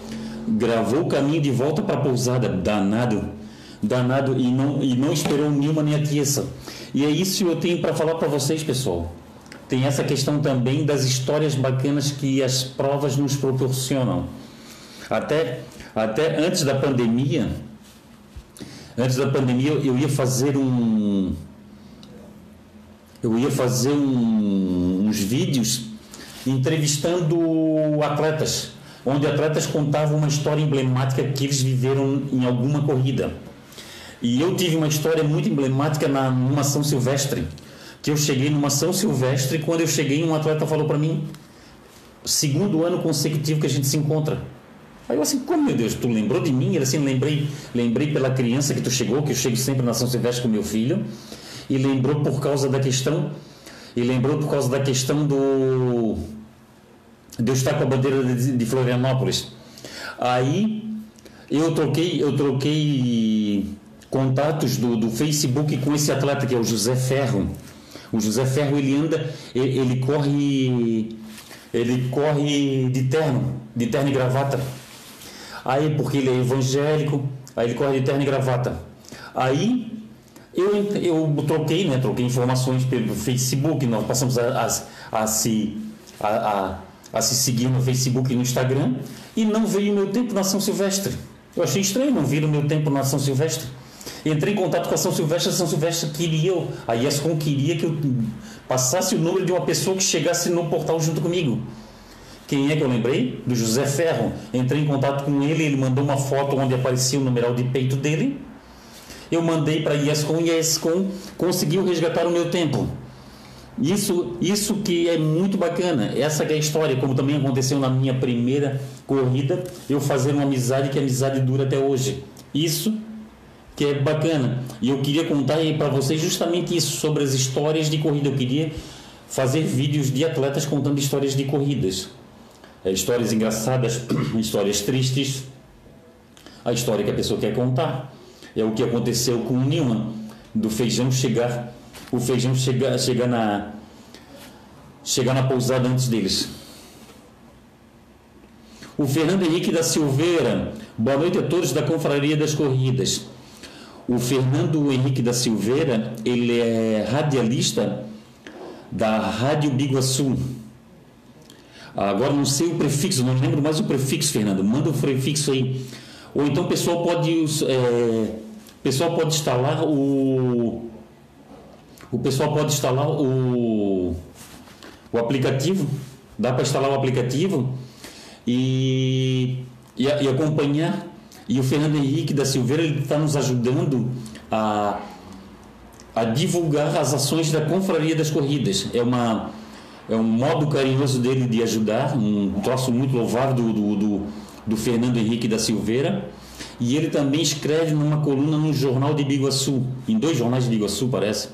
gravou o caminho de volta para a pousada, danado, danado, e não, e não esperou nenhuma nem a Tiesa. E é isso que eu tenho para falar para vocês, pessoal. Tem essa questão também das histórias bacanas que as provas nos proporcionam. Até, até antes da pandemia, antes da pandemia eu ia fazer um eu ia fazer um, uns vídeos entrevistando atletas onde atletas contavam uma história emblemática que eles viveram em alguma corrida. E eu tive uma história muito emblemática na, numa São Silvestre, que eu cheguei numa São Silvestre quando eu cheguei um atleta falou para mim, segundo ano consecutivo que a gente se encontra. Aí eu assim, como meu Deus, tu lembrou de mim? Ele assim, lembrei, lembrei pela criança que tu chegou, que eu chego sempre na São Silvestre com meu filho, e lembrou por causa da questão, e lembrou por causa da questão do de eu estar com a bandeira de, de Florianópolis. Aí eu troquei, eu troquei contatos do, do Facebook com esse atleta que é o José Ferro. O José Ferro ele anda, ele, ele corre, ele corre de terno, de terno e gravata. Aí porque ele é evangélico, aí ele corre de terno e gravata. Aí eu, eu troquei, né? Troquei informações pelo Facebook, nós passamos a, a, a se a, a a se seguir no Facebook e no Instagram e não veio meu tempo na São Silvestre. Eu achei estranho não vir o meu tempo na São Silvestre. Entrei em contato com a São Silvestre, a São Silvestre queria, a ESCOM queria que eu passasse o número de uma pessoa que chegasse no portal junto comigo. Quem é que eu lembrei? Do José Ferro. Entrei em contato com ele, ele mandou uma foto onde aparecia o numeral de peito dele. Eu mandei para a ESCOM e a ESCOM conseguiu resgatar o meu tempo. Isso, isso que é muito bacana. Essa é a história, como também aconteceu na minha primeira corrida, eu fazer uma amizade que a amizade dura até hoje. Isso que é bacana. E eu queria contar para vocês justamente isso sobre as histórias de corrida. Eu queria fazer vídeos de atletas contando histórias de corridas. É, histórias engraçadas, <clears throat> histórias tristes, a história que a pessoa quer contar. É o que aconteceu com o Nilman, do feijão chegar o feijão chega, chega na chegar na pousada antes deles. O Fernando Henrique da Silveira, boa noite a todos da Confraria das Corridas. O Fernando Henrique da Silveira, ele é radialista da Rádio Biguaçu. Agora não sei o prefixo, não lembro mais o prefixo, Fernando. Manda o prefixo aí. Ou então o pessoal pode, é, pessoal pode instalar o. O pessoal pode instalar o, o aplicativo. Dá para instalar o aplicativo e, e, e acompanhar. E o Fernando Henrique da Silveira está nos ajudando a, a divulgar as ações da Confraria das Corridas. É uma é um modo carinhoso dele de ajudar, um troço muito louvável do, do, do, do Fernando Henrique da Silveira. E ele também escreve numa coluna no jornal de Biguaçu, em dois jornais de Biguaçu, parece.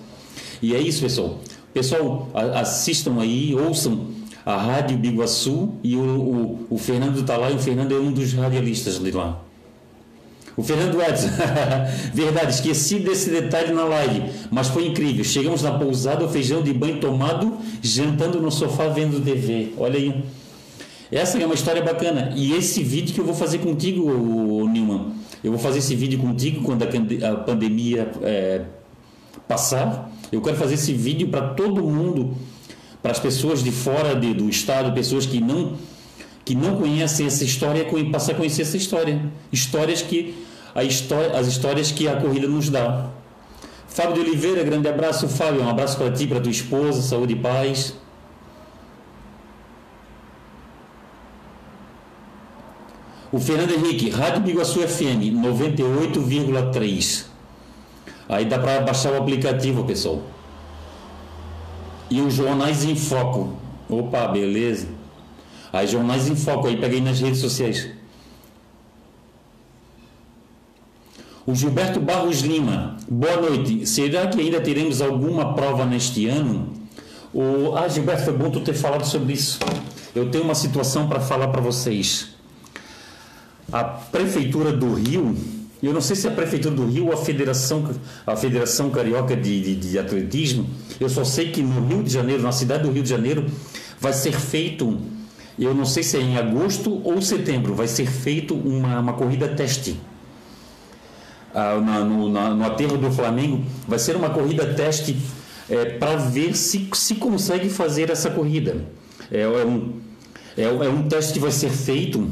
E é isso, pessoal. Pessoal, assistam aí, ouçam a Rádio Biguaçu e o, o, o Fernando está lá e o Fernando é um dos radialistas de lá. O Fernando Edson, <laughs> verdade, esqueci desse detalhe na live, mas foi incrível. Chegamos na pousada, o feijão de banho tomado, jantando no sofá vendo TV. Olha aí. Essa é uma história bacana. E esse vídeo que eu vou fazer contigo, Nilman, eu vou fazer esse vídeo contigo quando a pandemia é, passar. Eu quero fazer esse vídeo para todo mundo, para as pessoas de fora de, do estado, pessoas que não que não conhecem essa história, passar a conhecer essa história. Histórias que a história, as histórias que a corrida nos dá. Fábio de Oliveira, grande abraço, Fábio. Um abraço para ti, para tua esposa, saúde e paz. O Fernando Henrique, Rádio Biguaçu FM 98,3. Aí dá para baixar o aplicativo, pessoal. E os jornais em foco. Opa, beleza. Aí jornais em foco, aí peguei nas redes sociais. O Gilberto Barros Lima, boa noite. Será que ainda teremos alguma prova neste ano? O... Ah, Gilberto, foi bom tu ter falado sobre isso. Eu tenho uma situação para falar para vocês. A Prefeitura do Rio, eu não sei se é a Prefeitura do Rio ou a Federação, a Federação Carioca de, de, de Atletismo, eu só sei que no Rio de Janeiro, na cidade do Rio de Janeiro, vai ser feito, eu não sei se é em agosto ou setembro, vai ser feito uma, uma corrida teste ah, no, no aterro do Flamengo, vai ser uma corrida teste é, para ver se, se consegue fazer essa corrida. É, é, um, é, é um teste que vai ser feito,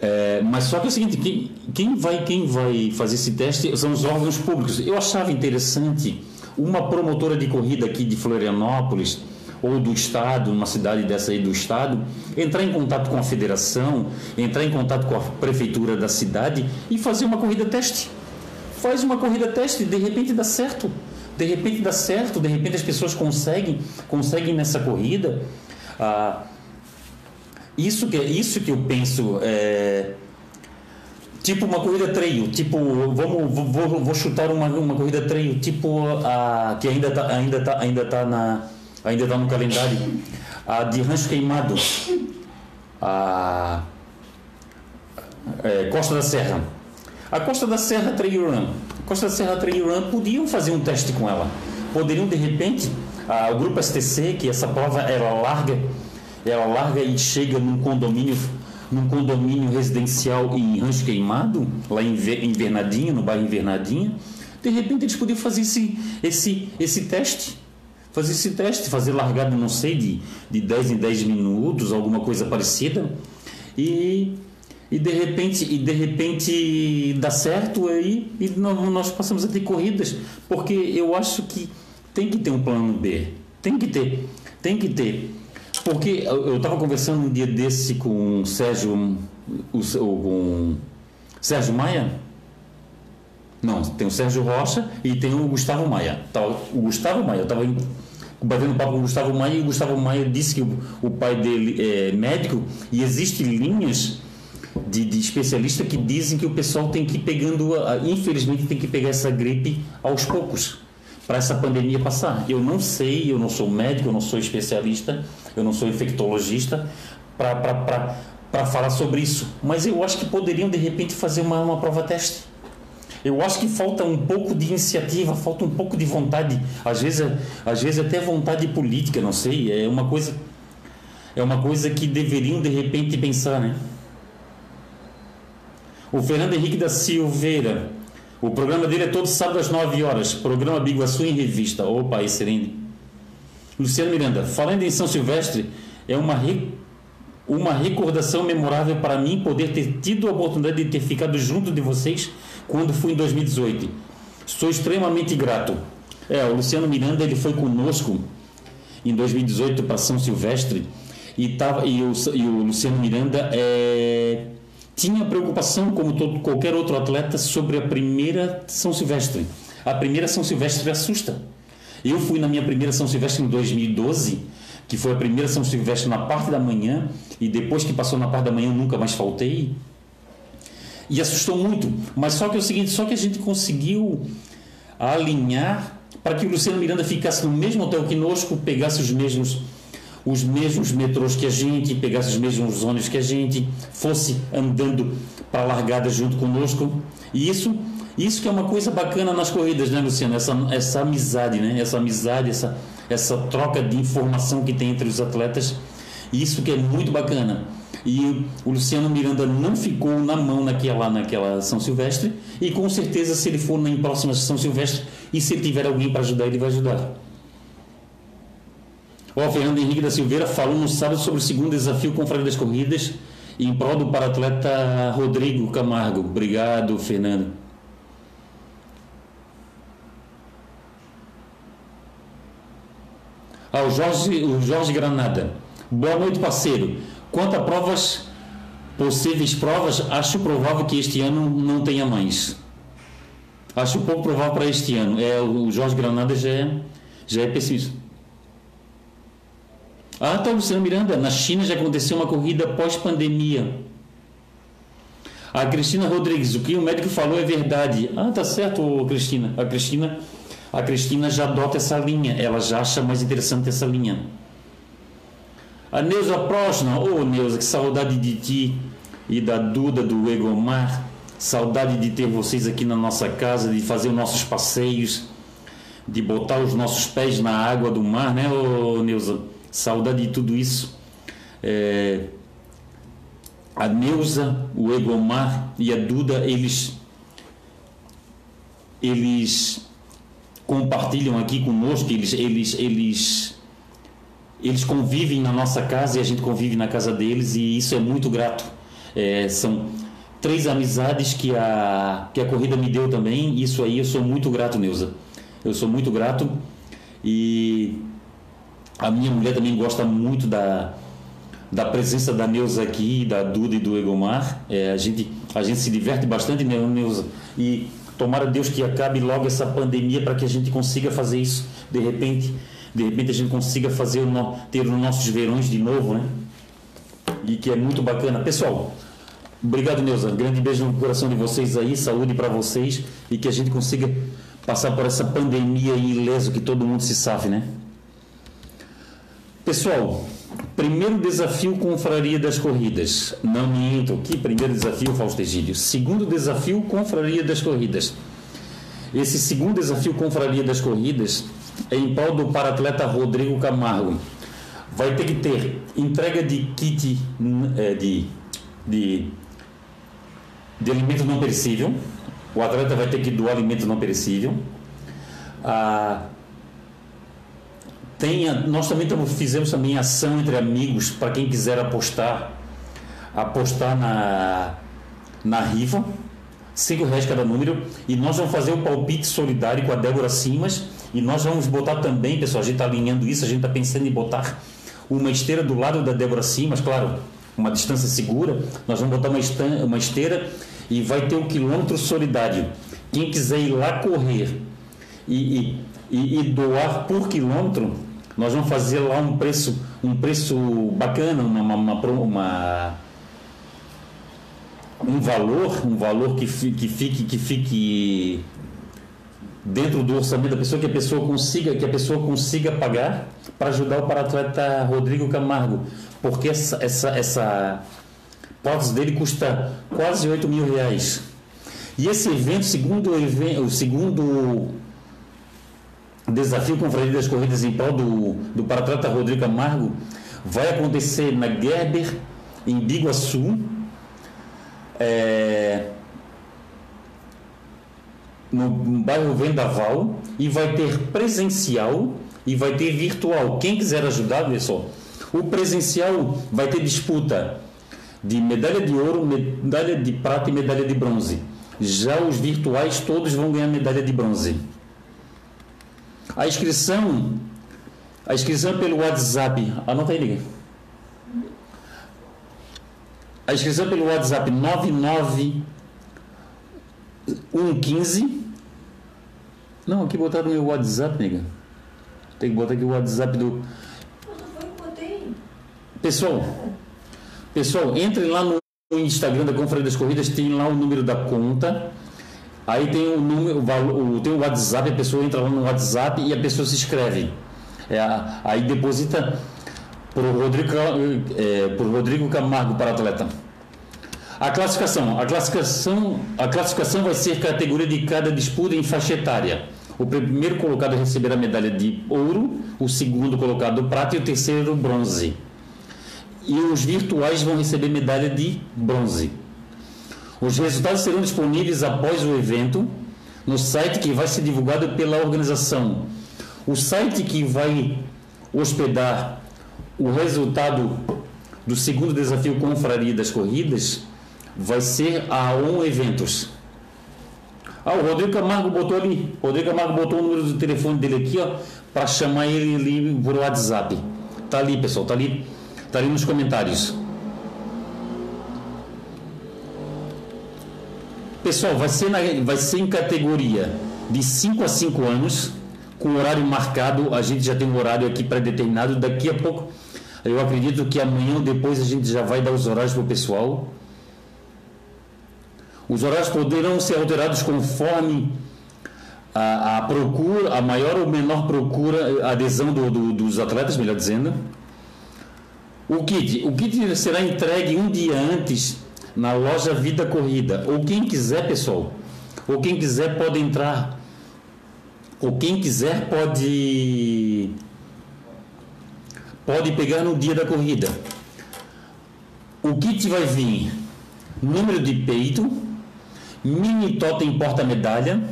é, mas só que é o seguinte, quem, quem, vai, quem vai fazer esse teste são os órgãos públicos. Eu achava interessante uma promotora de corrida aqui de Florianópolis, ou do Estado, numa cidade dessa aí do Estado, entrar em contato com a federação, entrar em contato com a prefeitura da cidade e fazer uma corrida teste. Faz uma corrida teste, de repente dá certo. De repente dá certo, de repente as pessoas conseguem, conseguem nessa corrida. Ah, isso, que, isso que eu penso é, tipo uma corrida trail, tipo, vamos, vou, vou chutar uma, uma corrida trail, tipo a que ainda está ainda tá, ainda tá na ainda está no calendário, a de Rancho Queimado, a é, Costa da Serra. A Costa da Serra Trail Run. A Costa da Serra Trail Run podiam fazer um teste com ela. Poderiam, de repente, a, o grupo STC, que essa prova era larga, ela larga e chega num condomínio num condomínio residencial em Rancho Queimado, lá em Invernadinha, no bairro Invernadinha, de repente eles podiam fazer esse, esse, esse teste fazer esse teste, fazer largada, não sei, de, de 10 em 10 minutos, alguma coisa parecida, e, e de repente e de repente dá certo aí e nós passamos a ter corridas, porque eu acho que tem que ter um plano B, tem que ter, tem que ter. Porque eu estava conversando um dia desse com o Sérgio, o, com Sérgio Maia, não, tem o Sérgio Rocha e tem o Gustavo Maia. Tá, o Gustavo Maia, eu estava batendo papo com o Gustavo Maia e o Gustavo Maia disse que o, o pai dele é médico e existem linhas de, de que dizem que o pessoal tem que ir pegando, infelizmente tem que pegar essa gripe aos poucos para essa pandemia passar. Eu não sei, eu não sou médico, eu não sou especialista, eu não sou infectologista para falar sobre isso, mas eu acho que poderiam de repente fazer uma, uma prova teste eu acho que falta um pouco de iniciativa, falta um pouco de vontade, às vezes, às vezes até vontade política, não sei, é uma coisa é uma coisa que deveriam de repente pensar, né? O Fernando Henrique da Silveira, o programa dele é todo sábado às 9 horas, programa Biguaçu em revista. Opa, excelente. Luciano Miranda, falando em São Silvestre, é uma, re... uma recordação memorável para mim poder ter tido a oportunidade de ter ficado junto de vocês quando fui em 2018. Sou extremamente grato. É, o Luciano Miranda ele foi conosco em 2018 para São Silvestre e, tava, e, o, e o Luciano Miranda é, tinha preocupação, como todo, qualquer outro atleta, sobre a primeira São Silvestre. A primeira São Silvestre assusta. Eu fui na minha primeira São Silvestre em 2012, que foi a primeira São Silvestre na parte da manhã, e depois que passou na parte da manhã eu nunca mais faltei. E assustou muito. Mas só que é o seguinte, só que a gente conseguiu alinhar para que o Luciano Miranda ficasse no mesmo hotel que conosco, pegasse os mesmos os mesmos metrôs que a gente, pegasse os mesmos ônibus que a gente, fosse andando para a largada junto conosco. E isso isso que é uma coisa bacana nas corridas, né, Luciano? Essa, essa amizade, né? Essa amizade, essa, essa troca de informação que tem entre os atletas. Isso que é muito bacana. E o Luciano Miranda não ficou na mão naquela, naquela São Silvestre. E com certeza, se ele for na próxima São Silvestre e se ele tiver alguém para ajudar, ele vai ajudar. O Fernando Henrique da Silveira falou no sábado sobre o segundo desafio com Confraria das Corridas em prol do para-atleta Rodrigo Camargo. Obrigado, Fernando. ao Jorge, o Jorge Granada. Boa noite, parceiro. Quanto a provas, possíveis provas, acho provável que este ano não tenha mais. Acho pouco provável para este ano. É, o Jorge Granada já é, já é pessimista. Ah, tá, Luciano Miranda. Na China já aconteceu uma corrida pós-pandemia. A Cristina Rodrigues, o que o médico falou é verdade. Ah, tá certo, Cristina. A Cristina a Cristina já adota essa linha, ela já acha mais interessante essa linha. A Neuza Prosna, ô oh, Neuza, que saudade de ti e da Duda do Egomar, saudade de ter vocês aqui na nossa casa, de fazer os nossos passeios, de botar os nossos pés na água do mar, né, ô oh, Neuza? Saudade de tudo isso. É... A Neuza, o Egomar e a Duda, eles eles compartilham aqui conosco, eles, eles, eles, eles convivem na nossa casa e a gente convive na casa deles e isso é muito grato. É, são três amizades que a, que a corrida me deu também, isso aí eu sou muito grato, Neuza. Eu sou muito grato e a minha mulher também gosta muito da, da presença da Neuza aqui, da Duda e do Egomar. É, a, gente, a gente se diverte bastante, né, Neuza? E Tomara Deus que acabe logo essa pandemia para que a gente consiga fazer isso. De repente, de repente a gente consiga fazer no, ter os nossos verões de novo, né? E que é muito bacana. Pessoal, obrigado, Neuza. Grande beijo no coração de vocês aí, saúde para vocês e que a gente consiga passar por essa pandemia ileso que todo mundo se safe, né? Pessoal, Primeiro desafio Confraria das Corridas. Não minto. Que primeiro desafio, Fausto Egídio. Segundo desafio Confraria das Corridas. Esse segundo desafio Confraria das Corridas em prol do paratleta Rodrigo Camargo. Vai ter que ter entrega de kit é, de, de, de alimento não perecível. O atleta vai ter que doar alimento não perecível. Ah, nós também fizemos também ação entre amigos para quem quiser apostar, apostar na, na rifa, cinco reais cada número, e nós vamos fazer o palpite solidário com a Débora Simas, e nós vamos botar também, pessoal, a gente está alinhando isso, a gente está pensando em botar uma esteira do lado da Débora Simas, claro, uma distância segura, nós vamos botar uma, esteira e vai ter o um quilômetro solidário. Quem quiser ir lá correr e, e, e doar por quilômetro, nós vamos fazer lá um preço, um preço bacana, uma, uma, uma um valor, um valor que, que fique, que fique dentro do orçamento da pessoa, que a pessoa consiga, que a pessoa consiga pagar para ajudar o paratleta Rodrigo Camargo, porque essa, essa, essa prótese dele custa quase 8 mil reais. E esse evento, segundo o, segundo desafio Confraria das Corridas em prol do, do paratrata Rodrigo Camargo vai acontecer na Gerber, em Biguaçu, é, no bairro Vendaval e vai ter presencial e vai ter virtual. Quem quiser ajudar, pessoal, o presencial vai ter disputa de medalha de ouro, medalha de prata e medalha de bronze. Já os virtuais todos vão ganhar medalha de bronze. A inscrição, a inscrição é pelo WhatsApp, anota aí, liga. A inscrição é pelo WhatsApp 99115. Não, aqui botaram meu WhatsApp, nega. Tem que botar aqui o WhatsApp do. Pessoal, pessoal, entrem lá no Instagram da Conferência das Corridas, tem lá o número da conta. Aí tem o número, o, tem o WhatsApp, a pessoa entra lá no WhatsApp e a pessoa se inscreve. É, aí deposita o Rodrigo, é, Rodrigo Camargo para atleta. A classificação. A classificação, a classificação vai ser categoria de cada disputa em faixa etária. O primeiro colocado receberá a medalha de ouro, o segundo colocado prata e o terceiro bronze. E os virtuais vão receber medalha de bronze. Os resultados serão disponíveis após o evento no site que vai ser divulgado pela organização. O site que vai hospedar o resultado do segundo desafio Confraria das Corridas vai ser a ON Eventos. Ah, o Rodrigo Camargo botou ali. O Rodrigo Camargo botou o número do telefone dele aqui, ó, para chamar ele ali por WhatsApp. Tá ali, pessoal, tá ali. Tá ali nos comentários. Pessoal, vai ser, na, vai ser em categoria de 5 a 5 anos, com horário marcado. A gente já tem um horário aqui pré-determinado. Daqui a pouco, eu acredito que amanhã ou depois a gente já vai dar os horários para o pessoal. Os horários poderão ser alterados conforme a, a procura, a maior ou menor procura, adesão do, do, dos atletas, melhor dizendo. O kit, o kit será entregue um dia antes na loja Vida Corrida. Ou quem quiser, pessoal, ou quem quiser pode entrar, ou quem quiser pode pode pegar no dia da corrida. O kit vai vir número de peito, mini totem porta-medalha,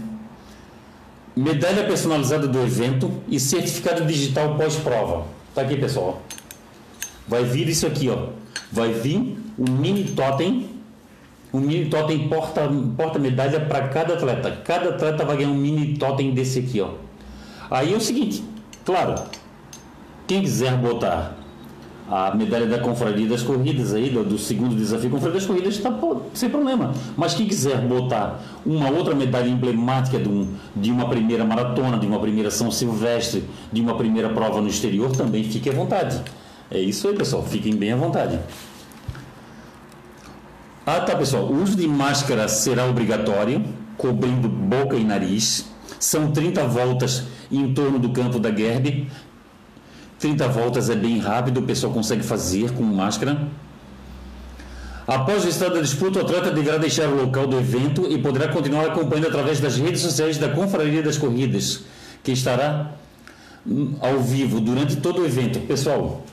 medalha personalizada do evento e certificado digital pós-prova. Tá aqui, pessoal. Vai vir isso aqui, ó. Vai vir um mini totem, um mini totem porta porta medalha para cada atleta. Cada atleta vai ganhar um mini totem desse aqui, ó. Aí é o seguinte, claro, quem quiser botar a medalha da Confraria das Corridas aí, do, do segundo desafio Confraria das Corridas, está sem problema. Mas quem quiser botar uma outra medalha emblemática de, um, de uma primeira maratona, de uma primeira São Silvestre, de uma primeira prova no exterior, também fique à vontade. É isso aí, pessoal. Fiquem bem à vontade. Ah, tá, pessoal. O uso de máscara será obrigatório, cobrindo boca e nariz. São 30 voltas em torno do campo da Gerbe 30 voltas é bem rápido, o pessoal consegue fazer com máscara. Após o estado da disputa, o atleta deverá deixar o local do evento e poderá continuar acompanhando através das redes sociais da Confraria das Corridas, que estará hum, ao vivo durante todo o evento. Pessoal,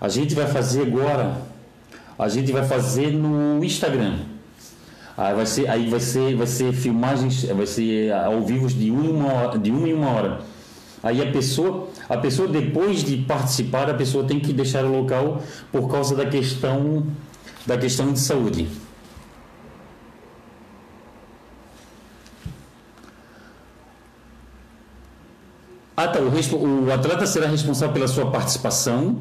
a gente vai fazer agora, a gente vai fazer no Instagram. Aí vai ser, aí vai ser, vai ser filmagens, vai ser ao vivo de uma, de uma em uma hora. Aí a pessoa, a pessoa depois de participar, a pessoa tem que deixar o local por causa da questão da questão de saúde. Ah, tá. O, o atleta será responsável pela sua participação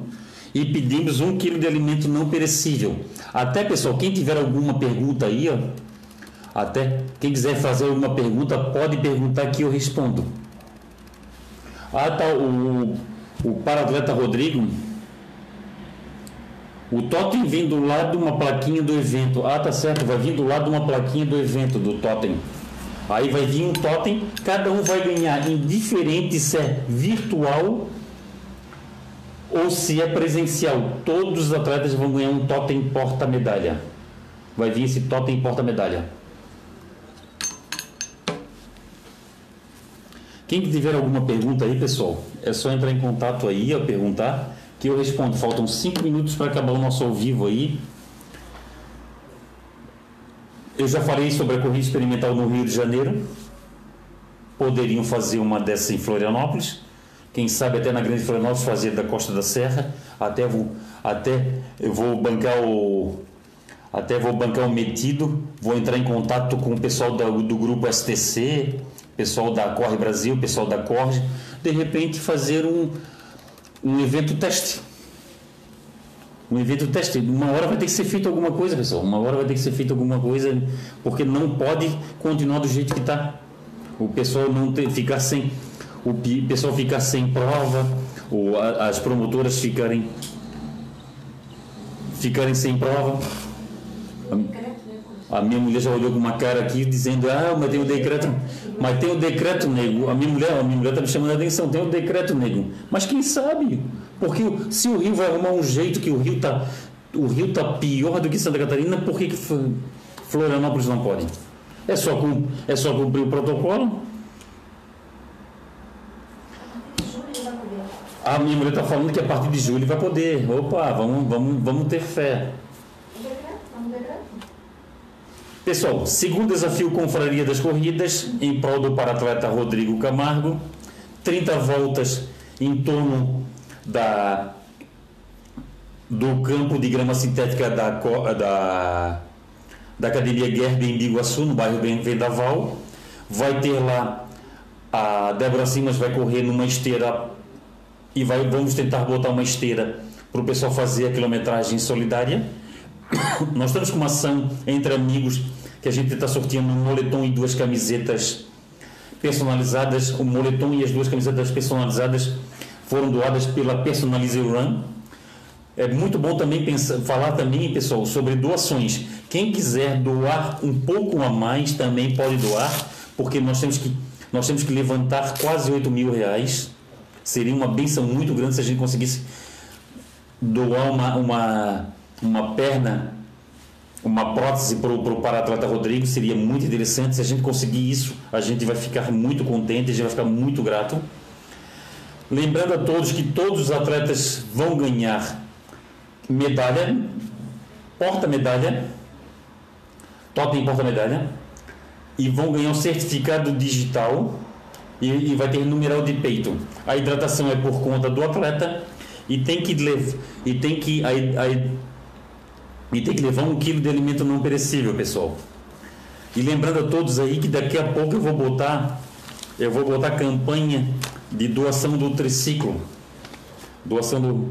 e pedimos um quilo de alimento não perecível. Até pessoal, quem tiver alguma pergunta aí, ó, até quem quiser fazer alguma pergunta pode perguntar que eu respondo. Ah, tá. O, o para-atleta Rodrigo. O totem vem do lado de uma plaquinha do evento. Ah, tá certo. Vai vir do lado de uma plaquinha do evento, do totem. Aí vai vir um totem. Cada um vai ganhar, indiferente se é virtual ou se é presencial. Todos os atletas vão ganhar um totem porta-medalha. Vai vir esse totem porta-medalha. Quem tiver alguma pergunta aí, pessoal, é só entrar em contato aí, a perguntar, que eu respondo. Faltam cinco minutos para acabar o nosso ao vivo aí. Eu já falei sobre a corrida experimental no Rio de Janeiro. poderiam fazer uma dessas em Florianópolis, quem sabe até na Grande Florianópolis fazer da Costa da Serra, até vou, até eu vou bancar o até vou bancar o metido, vou entrar em contato com o pessoal do grupo STC, pessoal da Corre Brasil, pessoal da Corre, de repente fazer um, um evento teste. Um evento teste. Uma hora vai ter que ser feito alguma coisa, pessoal. Uma hora vai ter que ser feito alguma coisa, porque não pode continuar do jeito que está. O pessoal não ter, ficar sem. O pessoal ficar sem prova, ou as promotoras ficarem ficarem sem prova. A minha mulher já olhou com uma cara aqui dizendo, ah, mas tem o decreto, mas tem o decreto nego. A minha mulher, a minha mulher está me chamando a atenção, tem o decreto nego. Mas quem sabe? Porque se o Rio vai arrumar um jeito que o Rio está o Rio tá pior do que Santa Catarina, por que, que Florianópolis não pode? É só, é só cumprir o protocolo? A minha mulher está falando que a partir de julho vai poder. Opa, vamos, vamos, vamos ter fé. Pessoal, segundo desafio Confraria das Corridas, em prol do paratleta Rodrigo Camargo, 30 voltas em torno da, do campo de grama sintética da, da, da Academia Gerber em Biguaçu, no bairro Vendaval. Vai ter lá, a Débora Simas vai correr numa esteira e vai, vamos tentar botar uma esteira para o pessoal fazer a quilometragem solidária. <coughs> Nós estamos com uma ação entre amigos que a gente está sorteando um moletom e duas camisetas personalizadas. O moletom e as duas camisetas personalizadas foram doadas pela Personalize Run. É muito bom também pensar, falar também, pessoal, sobre doações. Quem quiser doar um pouco a mais também pode doar, porque nós temos que, nós temos que levantar quase 8 mil reais Seria uma benção muito grande se a gente conseguisse doar uma, uma, uma perna, uma prótese para o para-atleta Rodrigo. Seria muito interessante. Se a gente conseguir isso, a gente vai ficar muito contente, a gente vai ficar muito grato. Lembrando a todos que todos os atletas vão ganhar medalha, porta-medalha, totem porta-medalha, e vão ganhar um certificado digital e, e, vai ter numeral de peito. A hidratação é por conta do atleta e tem que, e tem que, a, a, e tem que levar um quilo de alimento não perecível, pessoal. E lembrando a todos aí que daqui a pouco eu vou botar eu vou botar campanha de doação do triciclo. Doação do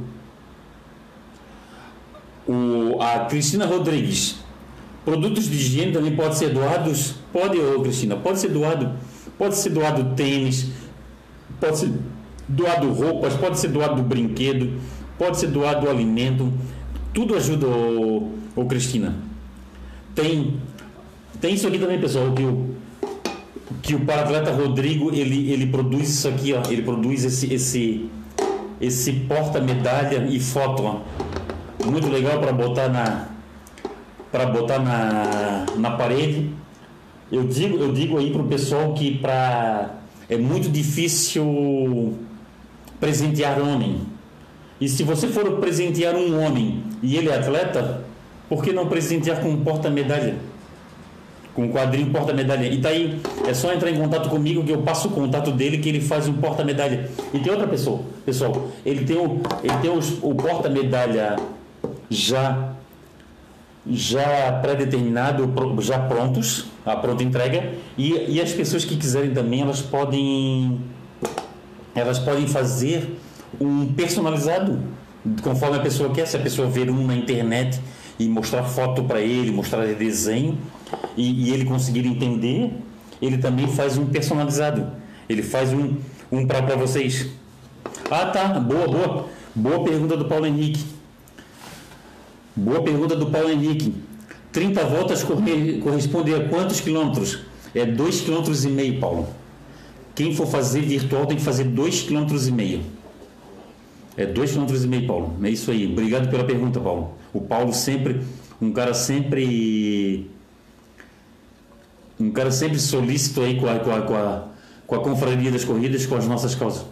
o, a Cristina Rodrigues. Produtos de higiene também podem ser doados? Pode, ô Cristina, pode ser doado Pode ser doado tênis, pode ser doado roupas, pode ser doado brinquedo, pode ser doado alimento. Tudo ajuda, ô, ô Cristina. Tem, tem isso aqui também, pessoal, que o, que o paratleta Rodrigo ele, ele produz isso aqui, ó, ele produz esse, esse, esse porta-medalha e foto. Ó. Muito legal para botar na para botar na, na parede eu digo, eu digo aí para o pessoal que pra, é muito difícil presentear homem. E se você for presentear um homem e ele é atleta, por que não presentear com um porta-medalha? Com um quadrinho porta-medalha. E tá é só entrar em contato comigo que eu passo o contato dele que ele faz um porta-medalha. E tem outra pessoa, pessoal, ele tem o, ele tem os, o porta-medalha já já pré-determinado, já prontos, a pronta entrega, e, e as pessoas que quiserem também, elas podem elas podem fazer um personalizado conforme a pessoa quer, se a pessoa ver um na internet e mostrar foto para ele, mostrar desenho e, e, ele conseguir entender, ele também faz um personalizado. Ele faz um, um para vocês. Ah, tá, boa, boa. Boa pergunta do Paulo Henrique. Boa pergunta do Paulo Henrique. 30 voltas corresponde a quantos quilômetros? É 2,5 km, Paulo. Quem for fazer virtual tem que fazer 2,5 km. É 2,5 km, Paulo. É isso aí. Obrigado pela pergunta, Paulo. O Paulo sempre, um cara sempre um cara sempre solícito aí com a, com a, com a, com a confraria das corridas, com as nossas causas.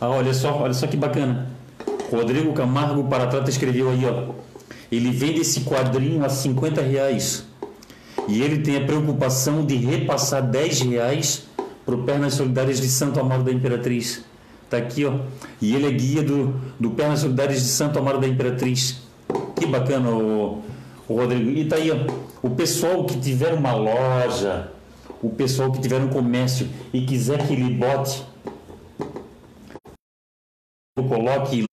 Ah, olha só, olha só que bacana. Rodrigo Camargo para Paratrata escreveu aí, ó. Ele vende esse quadrinho a 50 reais. E ele tem a preocupação de repassar 10 reais para o Pernas Solidárias de Santo Amaro da Imperatriz. Tá aqui, ó. E ele é guia do, do Pernas Solidárias de Santo Amaro da Imperatriz. Que bacana, o, o Rodrigo. E tá aí, ó. O pessoal que tiver uma loja, o pessoal que tiver um comércio e quiser que ele bote, coloque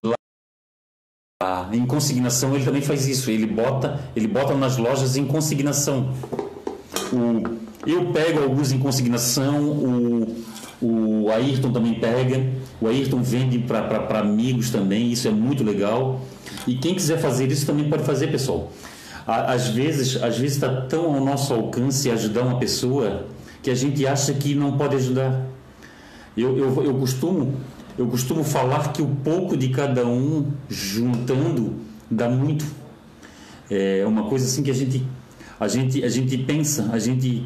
lá em consignação, ele também faz isso. Ele bota, ele bota nas lojas em consignação. O, eu pego alguns em consignação, o, o Ayrton também pega, o Ayrton vende para amigos também, isso é muito legal. E quem quiser fazer isso também pode fazer, pessoal. Às vezes, às vezes está tão ao nosso alcance ajudar uma pessoa que a gente acha que não pode ajudar. Eu, eu, eu costumo eu costumo falar que o pouco de cada um juntando dá muito. É uma coisa assim que a gente a gente a gente pensa, a gente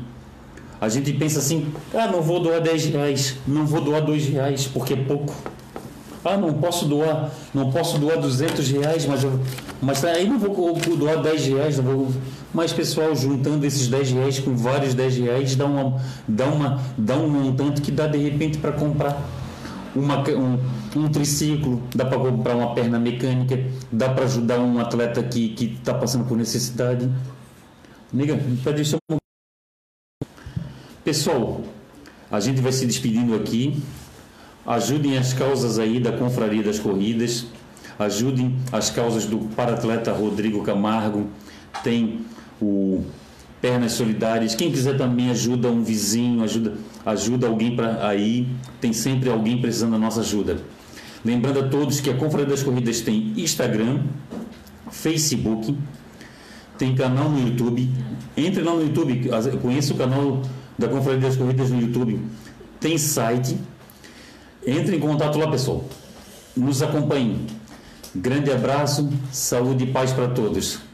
a gente pensa assim, ah, não vou doar 10 reais, não vou doar 2 reais, porque é pouco. Ah, não posso doar, não posso doar 200 reais, mas, eu, mas aí não vou doar 10 reais, não vou. Mas pessoal, juntando esses 10 reais com vários 10 reais, dá, uma, dá, uma, dá um montante que dá de repente para comprar uma, um, um triciclo, dá para comprar uma perna mecânica, dá para ajudar um atleta que está passando por necessidade. Pede deixar um Pessoal, a gente vai se despedindo aqui. Ajudem as causas aí da Confraria das Corridas. Ajudem as causas do paratleta Rodrigo Camargo. Tem o Pernas Solidárias. Quem quiser também ajuda um vizinho, ajuda, ajuda alguém para aí. Tem sempre alguém precisando da nossa ajuda. Lembrando a todos que a Confraria das Corridas tem Instagram, Facebook, tem canal no YouTube. Entre lá no YouTube, conheça o canal da Confraria das Corridas no YouTube. Tem site. Entre em contato lá, pessoal. Nos acompanhe. Grande abraço, saúde e paz para todos.